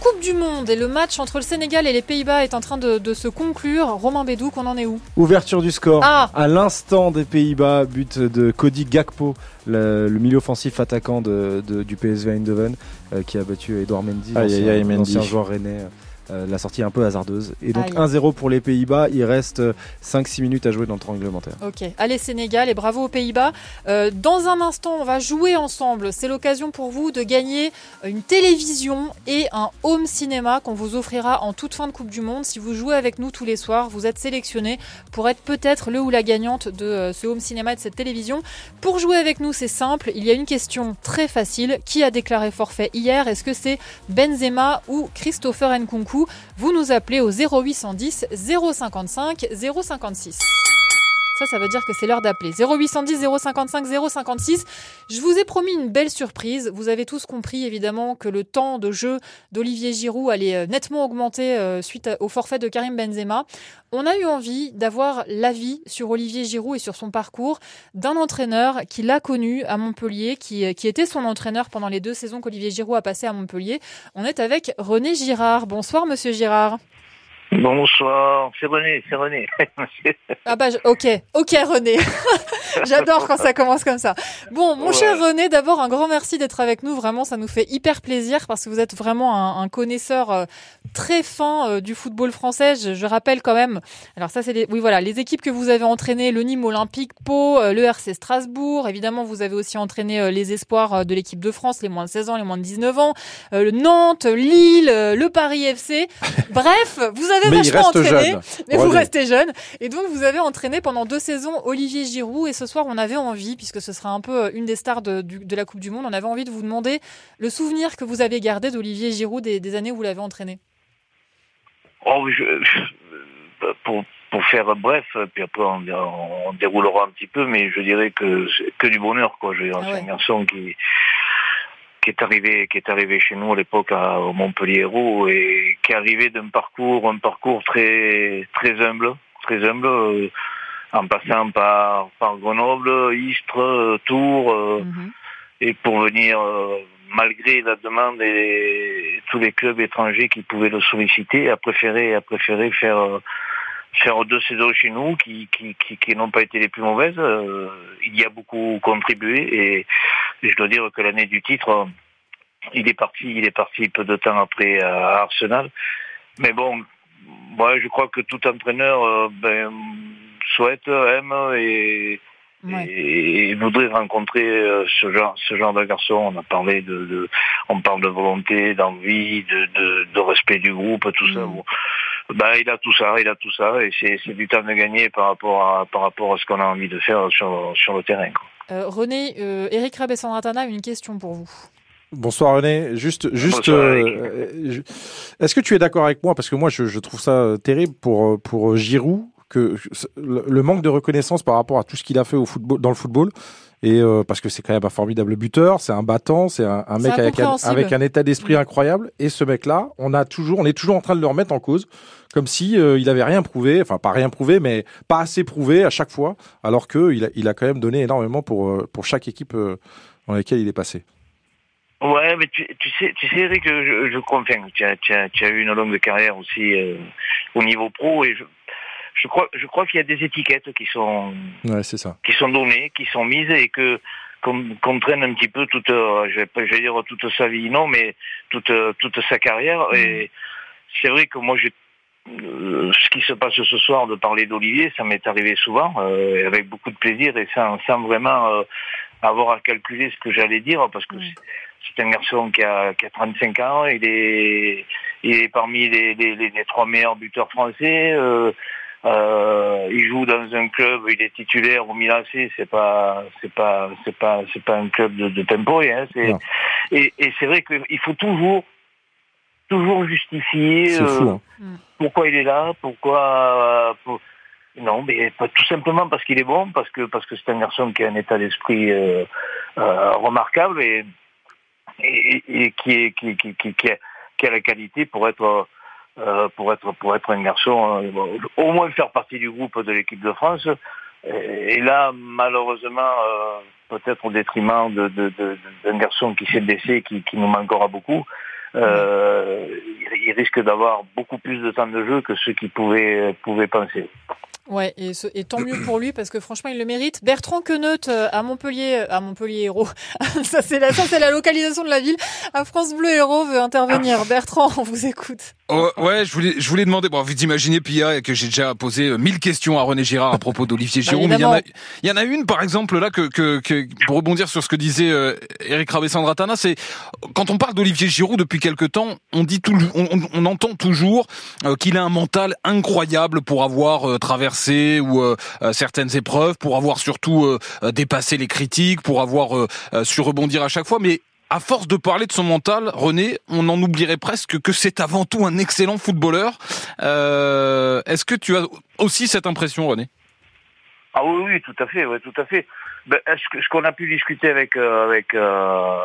Coupe du Monde et le match entre le Sénégal et les Pays-Bas est en train de, de se conclure. Romain Bédou, qu'on en est où? Ouverture du score. Ah À l'instant des Pays-Bas, but de Cody Gakpo, le, le milieu offensif attaquant de, de- du PSV Eindhoven, euh, qui a battu Edouard Mendy, Aïe, l'ancien- aïe, aïe, Mendy. l'ancien joueur rennais. Euh, la sortie un peu hasardeuse. Et donc Aïe. 1-0 pour les Pays-Bas. Il reste 5-6 minutes à jouer dans le temps réglementaire. Ok, allez Sénégal et bravo aux Pays-Bas. Euh, dans un instant, on va jouer ensemble. C'est l'occasion pour vous de gagner une télévision et un home cinéma qu'on vous offrira en toute fin de Coupe du Monde. Si vous jouez avec nous tous les soirs, vous êtes sélectionné pour être peut-être le ou la gagnante de euh, ce home cinéma et de cette télévision. Pour jouer avec nous, c'est simple. Il y a une question très facile. Qui a déclaré forfait hier? Est-ce que c'est Benzema ou Christopher Nkunku? Vous nous appelez au 0810 055 056. Ça, ça veut dire que c'est l'heure d'appeler. 0810 055 056. Je vous ai promis une belle surprise. Vous avez tous compris, évidemment, que le temps de jeu d'Olivier Giroud allait euh, nettement augmenter euh, suite au forfait de Karim Benzema. On a eu envie d'avoir l'avis sur Olivier Giroud et sur son parcours d'un entraîneur qui l'a connu à Montpellier, qui, euh, qui était son entraîneur pendant les deux saisons qu'Olivier Giroud a passé à Montpellier. On est avec René Girard. Bonsoir, monsieur Girard. Bonsoir, c'est René, c'est René. Ah bah je- ok, ok René. J'adore quand ça commence comme ça. Bon, mon Ouais. cher René, d'abord un grand merci d'être avec nous. Vraiment, ça nous fait hyper plaisir parce que vous êtes vraiment un, un connaisseur euh, très fin euh, du football français. Je, je rappelle quand même. Alors ça, c'est les, oui voilà, les équipes que vous avez entraînées le Nîmes Olympique, Pau, euh, le RC Strasbourg. Évidemment, vous avez aussi entraîné les espoirs de l'équipe de France, les moins de 16 ans, les moins de 19 ans, le Nantes, Lille, le Paris FC. Bref, vous avez Mais il vachement entraîné. jeune. Mais vous restez jeune. Et donc, vous avez entraîné pendant deux saisons Olivier Giroud. Et ce soir, on avait envie, puisque ce sera un peu euh, une des stars de, la Coupe du Monde, on avait envie de vous demander le souvenir que vous avez gardé d'Olivier Giroud des, des années où vous l'avez entraîné. Oh, je, je- pour, pour faire bref, puis après on, on déroulera un petit peu, mais je dirais que c'est que du bonheur, quoi. Ah ouais. un garçon qui qui est arrivé qui est arrivé chez nous à l'époque à- au Montpellier et qui est arrivé d'un parcours un parcours très très humble très humble euh, en passant par par Grenoble Istres euh, Tours euh, et pour venir euh, malgré la demande et tous les clubs étrangers qui pouvaient le solliciter a préféré a préféré faire faire deux saisons chez nous qui qui, qui, qui n'ont pas été les plus mauvaises. Euh, il y a beaucoup contribué et, et je dois dire que l'année du titre euh, il est parti il est parti peu de temps après à Arsenal. Mais bon moi je crois que tout entraîneur euh, ben, souhaite aime et et, et voudrait rencontrer euh, ce genre ce genre de garçon. On a parlé de, de on parle de volonté d'envie de, de, de respect du groupe tout ça ben, il a tout ça il a tout ça et c'est c'est du temps de gagner par rapport à par rapport à ce qu'on a envie de faire sur sur le terrain quoi. Euh, René, euh, Eric Rabessandratana a une question pour vous. Bonsoir René. Juste, juste, euh, euh, est-ce que tu es d'accord avec moi? Parce que moi je, je trouve ça terrible pour pour euh, Giroud que le manque de reconnaissance par rapport à tout ce qu'il a fait au football dans le football et euh, parce que c'est quand même un formidable buteur, c'est un battant, c'est un, mec avec un, incompréhensible. avec un état d'esprit incroyable et ce mec-là, on a toujours, on est toujours en train de le remettre en cause comme si euh, il avait rien prouvé, enfin pas rien prouvé, mais pas assez prouvé à chaque fois, alors que il a, il a quand même donné énormément pour euh, pour chaque équipe euh, dans laquelle il est passé. Ouais, mais tu, tu sais, tu sais, Eric, je, je confirme. Tu as, tu, as, tu as eu une longue carrière aussi euh, au niveau pro et je, je crois, je crois qu'il y a des étiquettes qui sont, Ouais, c'est ça. qui sont données, qui sont mises et que qu'on qu'on traîne un petit peu toute, euh, je vais pas, je vais dire toute sa vie, non, mais toute euh, toute sa carrière. Et c'est vrai que moi, euh, ce qui se passe ce soir de parler d'Olivier, ça m'est arrivé souvent, euh, avec beaucoup de plaisir et sans, sans vraiment euh, avoir à calculer ce que j'allais dire, parce que c'est- c'est un garçon qui a, qui a 35 ans, il est, il est parmi les, les, les, les trois meilleurs buteurs français. Euh, il joue dans un club, il est titulaire au Milan C. C'est pas, c'est pas, c'est pas, c'est pas un club de, de tempo. Hein, et, et c'est vrai qu'il faut toujours, toujours justifier euh, hein. pourquoi il est là, pourquoi. euh, pour- Non, mais pas tout simplement parce qu'il est bon, parce que parce que c'est un garçon qui a un état d'esprit euh, euh, remarquable et, et, et qui, est, qui, qui, qui, qui a, qui a la qualité pour être euh, pour être pour être un garçon euh, au moins faire partie du groupe de l'équipe de France. Et, et là, malheureusement, euh, peut-être au détriment de, de, de- d'un garçon qui s'est blessé, qui, qui nous manquera beaucoup. Euh, il, il risque d'avoir beaucoup plus de temps de jeu que ceux qui pouvaient pouvaient penser. Ouais, et, ce- et tant mieux pour lui parce que franchement il le mérite. Bertrand Queneut à Montpellier, euh, à Montpellier Hérault. ça c'est la, ça c'est la localisation de la ville. À France Bleu Hérault veut intervenir. Bertrand, on vous écoute. Oh, ouais, je voulais, je voulais demander. Bon, vous imaginez, Pia, que j'ai déjà posé euh, mille questions à René Girard à propos d'Olivier Bah, Giroud. mais il y en a, il y en a une, par exemple, là, que, que, que pour rebondir sur ce que disait euh, Eric Rabessandratana, c'est quand on parle d'Olivier Giroud depuis quelque temps, on dit tout, on, on- on entend toujours euh, qu'il a un mental incroyable pour avoir euh, traversé ou euh, euh, certaines épreuves, pour avoir surtout euh, dépassé les critiques, pour avoir su rebondir à chaque fois, mais à force de parler de son mental, René, on en oublierait presque que c'est avant tout un excellent footballeur. Euh, Est-ce que tu as aussi cette impression, René? Ah oui, oui, tout à fait, ouais, tout à fait. Ben, est-ce que ce qu'on a pu discuter avec euh, avec euh,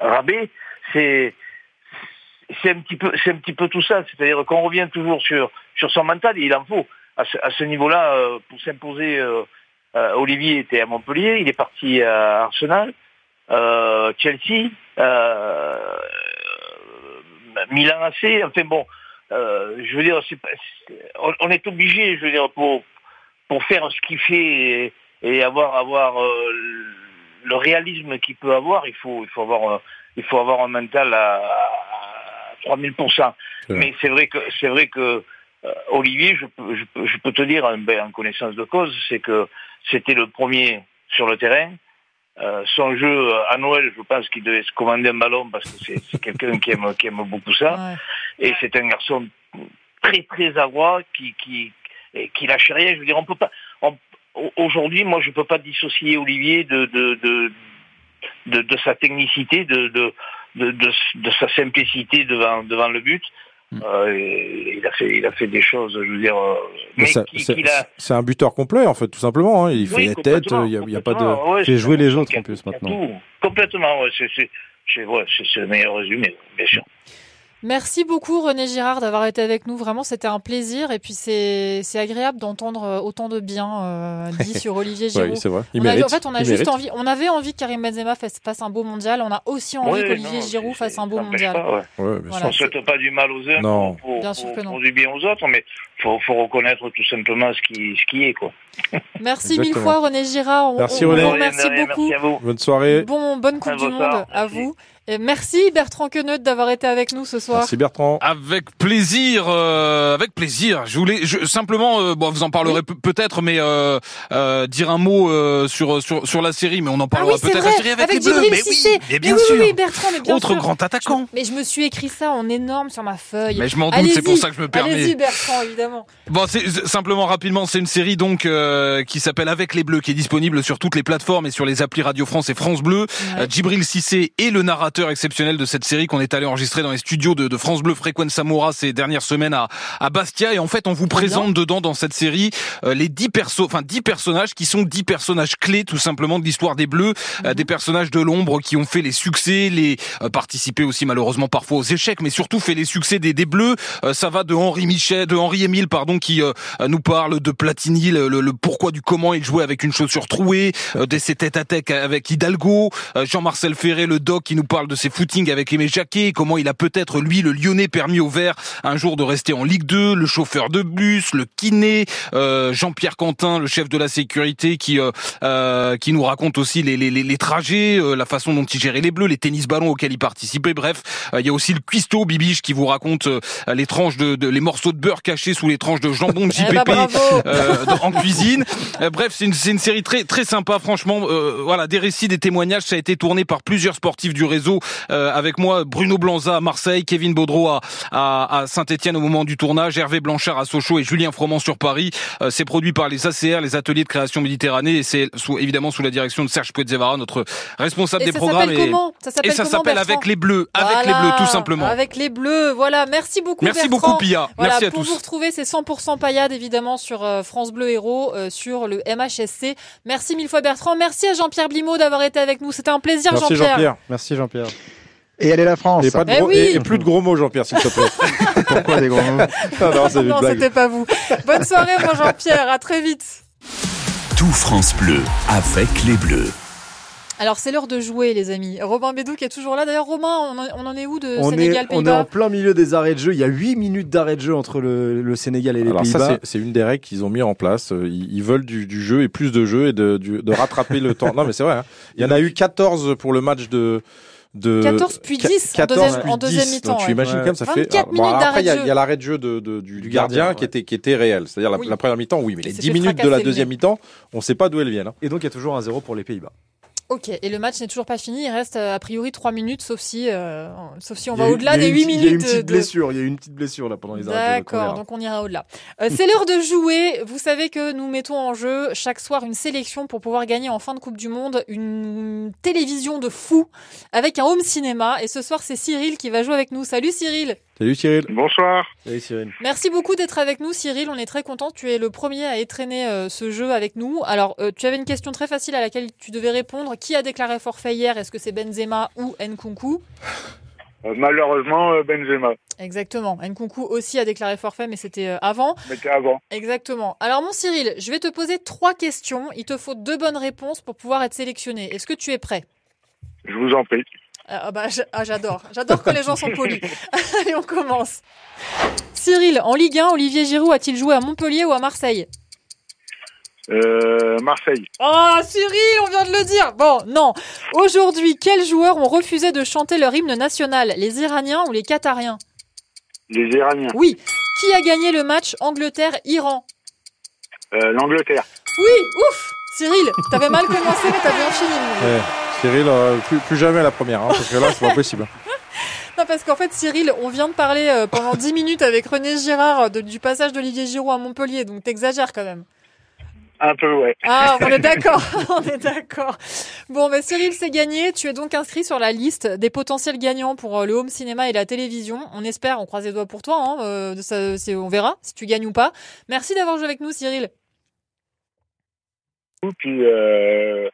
Rabé, c'est c'est un petit peu c'est un petit peu tout ça. C'est-à-dire qu'on revient toujours sur sur son mental. Et il en faut à ce, ce niveau-là euh, pour s'imposer. euh, euh, Olivier était à Montpellier, il est parti à Arsenal, euh, Chelsea, euh, Milan AC. Enfin bon, euh, je veux dire, on, on est obligé, je veux dire, pour pour faire ce qu'il fait et, et avoir avoir le réalisme qu'il peut avoir, il faut il faut avoir il faut avoir un mental à 3000 Mais c'est vrai que c'est vrai que euh, Olivier, je peux, je, peux, je peux te dire en, ben, en connaissance de cause, c'est que c'était le premier sur le terrain. Euh, son jeu euh, à Noël, je pense qu'il devait se commander un ballon parce que c'est quelqu'un qui aime, qui aime beaucoup ça. Et c'est un garçon très très adroit qui qui et qui lâche rien. Je veux dire, on peut pas. Aujourd'hui, moi, je peux pas dissocier Olivier de de de, de, de sa technicité, de de, de de de sa simplicité devant devant le but. Euh, et il a fait il a fait des choses, je veux dire, euh, c'est un buteur complet en fait, tout simplement. hein. Il fait la tête, il y a, pas de. ouais, jouer un les autres en plus maintenant. tout. Complètement, ouais, ouais, c'est le meilleur résumé, bien sûr. Merci beaucoup René Girard d'avoir été avec nous. Vraiment, c'était un plaisir et puis c'est c'est agréable d'entendre euh, autant de bien euh, dit sur Olivier Giroud. Oui, c'est vrai. Il On en fait, on a Il juste mérite. envie, on avait envie que Karim Benzema fasse, fasse un beau mondial. On a aussi envie qu'Olivier Giroud fasse un beau mondial. pas, ouais. Ouais, bien Voilà. On souhaite pas du mal aux uns Non. pour, pour, Bien sûr pour- que non. pour du bien aux autres, mais faut, faut reconnaître tout simplement ce qui, ce qui est, quoi. Merci mille fois René Girard. On, Merci, on René. rien, remercie beaucoup. Merci à vous. Bonne soirée. Bon, bonne Coupe du Monde à vous. Et merci Bertrand Queneut d'avoir été avec nous ce soir. Merci Bertrand. Avec plaisir, euh, avec plaisir. Je voulais je, simplement, euh, bon, vous en parlerez pe- peut-être, mais euh, euh, dire un mot euh, sur sur sur la série, mais on en Ah parlera oui, c'est peut-être la série avec, avec les Bleus. Djibril Mais oui, mais bien oui, sûr. oui, oui, Bertrand, mais bien Autre sûr. grand attaquant. Je- mais je me suis écrit ça en énorme sur ma feuille. Mais je m'en doute, c'est pour ça que je me permets. Allez-y Bertrand, évidemment. Bon, c'est simplement rapidement, c'est une série donc euh, qui s'appelle Avec les Bleus, qui est disponible sur toutes les plateformes et sur les applis Radio France et France Bleu. Euh, Djibril Cissé est le narrateur exceptionnel de cette série qu'on est allé enregistrer dans les studios de, de France Bleu Frequenza Mora ces dernières semaines à, à Bastia. Et en fait, on vous présente dedans dans cette série euh, les dix persos, enfin dix personnages qui sont dix personnages clés tout simplement de l'histoire des Bleus, euh, des personnages de l'ombre qui ont fait les succès, les euh, participé aussi malheureusement parfois aux échecs, mais surtout fait les succès des, des Bleus. Euh, ça va de Henri Michel, de Henri Émile pardon, qui euh, nous parle de Platini, le, le- le pourquoi du comment il jouait avec une chaussure trouée, euh, de ses têtes à tête avec Hidalgo, Jean-Marcel Ferré, le doc qui nous parle de ses footings avec Aimé Jacquet, comment il a peut-être lui le Lyonnais permis au vert un jour de rester en Ligue 2, le chauffeur de bus, le kiné, euh, Jean-Pierre Quentin, le chef de la sécurité qui euh, euh, qui nous raconte aussi les, les, les, les trajets, euh, la façon dont il gérait les bleus, les tennis ballons auxquels il participait. Bref, euh, il y a aussi le cuistot Bibiche qui vous raconte euh, les tranches de, de- les morceaux de beurre cachés sous les tranches de jambon de Eh JPP ben, euh, dans- en cuisine. Euh, bref, c'est une, c'est une série très très sympa, franchement. Euh, voilà, des récits, des témoignages. Ça a été tourné par plusieurs sportifs du réseau. Réseau euh, avec moi Bruno Blanza à Marseille, Kevin Baudreau à, à, Saint-Etienne au moment du tournage, Hervé Blanchard à Sochaux et Julien Froment sur Paris. Euh, c'est produit par les ACR, les ateliers de création Méditerranée et c'est sous, évidemment sous la direction de Serge Poetzevara, notre responsable Et des ça programmes. s'appelle comment? Ça s'appelle et ça s'appelle avec les bleus, avec les Voilà, bleus tout simplement. Avec les bleus, voilà. Merci beaucoup. Merci Bertrand. beaucoup, Pia. Voilà, Merci à pour tous. vous retrouver, c'est 100% paillade évidemment sur euh, France Bleu Héros, euh, sur le MHSC. Merci mille fois Bertrand. Merci à Jean-Pierre Blimaud d'avoir été avec nous. C'était un plaisir Merci Jean-Pierre. Jean-Pierre. Merci Jean-Pierre. Et allez la France. Et, pas de Eh oui. et, et plus de gros mots, Jean-Pierre, s'il te plaît. Pourquoi des gros mots Ah non, c'est non, blague. c'était pas vous. Bonne soirée mon Jean-Pierre. À très vite. Tout France Bleu avec les Bleus. Alors c'est l'heure de jouer les amis. Robin Bédou qui est toujours là. D'ailleurs Romain, on en, est où de On est, Sénégal on est en plein milieu des arrêts de jeu. Il y a 8 minutes d'arrêt de jeu entre le, le Sénégal et les Alors ça, Pays-Bas. c'est- c'est une des règles qu'ils ont mis en place. Euh, Ils, ils veulent du, du jeu et plus de jeu et de, du- de rattraper le temps. Non, mais c'est vrai. hein. Il y en a eu 14 pour le match de... De 14 puis 10 en 14 deuxième- puis en deuxième 10. mi-temps, Donc, tu ouais. imagines Ouais. comme ça fait. 24 Bon, après, il y, a- y l'arrêt de jeu de, de- du, Du gardien, gardien, qui était qui était réel. C'est-à-dire la, Oui. la première mi-temps, oui, mais les s'est 10 fait minutes de la deuxième mi-temps, on sait pas d'où elles viennent. hein. Et donc il y a toujours un zéro pour les Pays-Bas. Ok, et le match n'est toujours pas fini. Il reste euh, a priori 3 minutes, sauf si, euh, sauf si on va au-delà des eu 8 une petite- minutes. Il y a eu une petite de- blessure. Il y a eu une petite blessure là pendant les arrêts D'accord, donc on ira au-delà. Euh, c'est l'heure de jouer. Vous savez que nous mettons en jeu chaque soir une sélection pour pouvoir gagner en fin de Coupe du Monde une télévision de fou avec un home cinéma. Et ce soir, c'est Cyril qui va jouer avec nous. Salut Cyril Salut Cyril. Bonsoir. Salut Cyril. Merci beaucoup d'être avec nous, Cyril. On est très content. Tu es le premier à étraîner euh, ce jeu avec nous. Alors, euh, tu avais une question très facile à laquelle tu devais répondre. Qui a déclaré forfait hier? Est-ce que c'est Benzema ou Nkunku? Euh, malheureusement, Benzema. Exactement. Nkunku aussi a déclaré forfait, mais c'était avant. Mais c'était avant. Exactement. Alors, mon Cyril, je vais te poser trois questions. Il te faut deux bonnes réponses pour pouvoir être sélectionné. Est-ce que tu es prêt? Je vous en prie. Ah bah, j'- ah, j'adore. J'adore que les gens sont polis. Allez, on commence. Cyril, en Ligue 1, Olivier Giroud a-t-il joué à Montpellier ou à Marseille? Euh, Marseille. Oh, Cyril, on vient de le dire. Bon, non. Aujourd'hui, quels joueurs ont refusé de chanter leur hymne national? Les Iraniens ou les Qatariens? Les Iraniens. Oui. Qui a gagné le match Angleterre-Iran? Euh, L'Angleterre. Oui, ouf Cyril, t'avais mal commencé, mais t'as bien fini. Ouais. Cyril, euh, plus, plus jamais à la première, hein, parce que là, c'est pas possible. Non, parce qu'en fait, Cyril, on vient de parler euh, pendant 10 minutes avec René Girard de- du passage d'Olivier Giroud à Montpellier, donc t'exagères quand même. Un peu, ouais. Ah, on est d'accord, on est d'accord. Bon, mais Cyril, c'est gagné. Tu es donc inscrit sur la liste des potentiels gagnants pour euh, le home cinéma et la télévision. On espère, on croise les doigts pour toi. Hein, euh, ça, on verra si tu gagnes ou pas. Merci d'avoir joué avec nous, Cyril. Puis, euh,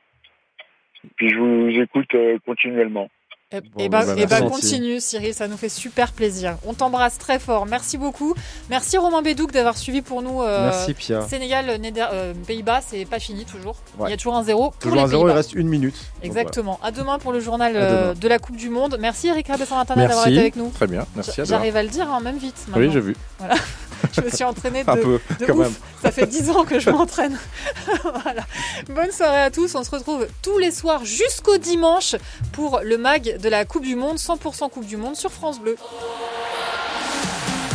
puis je vous écoute euh, continuellement. Et, Bon, et bah, bah, eh bah, merci. continue, Cyril, ça nous fait super plaisir. On t'embrasse très fort. Merci beaucoup. Merci Romain Bédouc d'avoir suivi pour nous. euh, Merci, Pia. Sénégal, euh, Pays-Bas, c'est pas fini toujours. Ouais. Il y a toujours un zéro. pour Toujours les un zéro, il reste une minute. Exactement. À demain pour le journal À euh, de la Coupe du Monde. Merci Eric Rabessin-Internet d'avoir Merci. été avec nous. Très bien. Merci à toi. J'arrive à le dire, hein, même vite. Oui, j'ai vu. Voilà. Je me suis entraînée de, Un peu, de quand ouf. même. Ça fait 10 ans que je m'entraîne. voilà. Bonne soirée à tous. On se retrouve tous les soirs jusqu'au dimanche pour le mag de la Coupe du Monde, 100% Coupe du Monde sur France Bleu.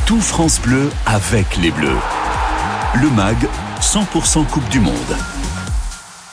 Tout France Bleu avec les Bleus. Le MAG, 100% Coupe du Monde.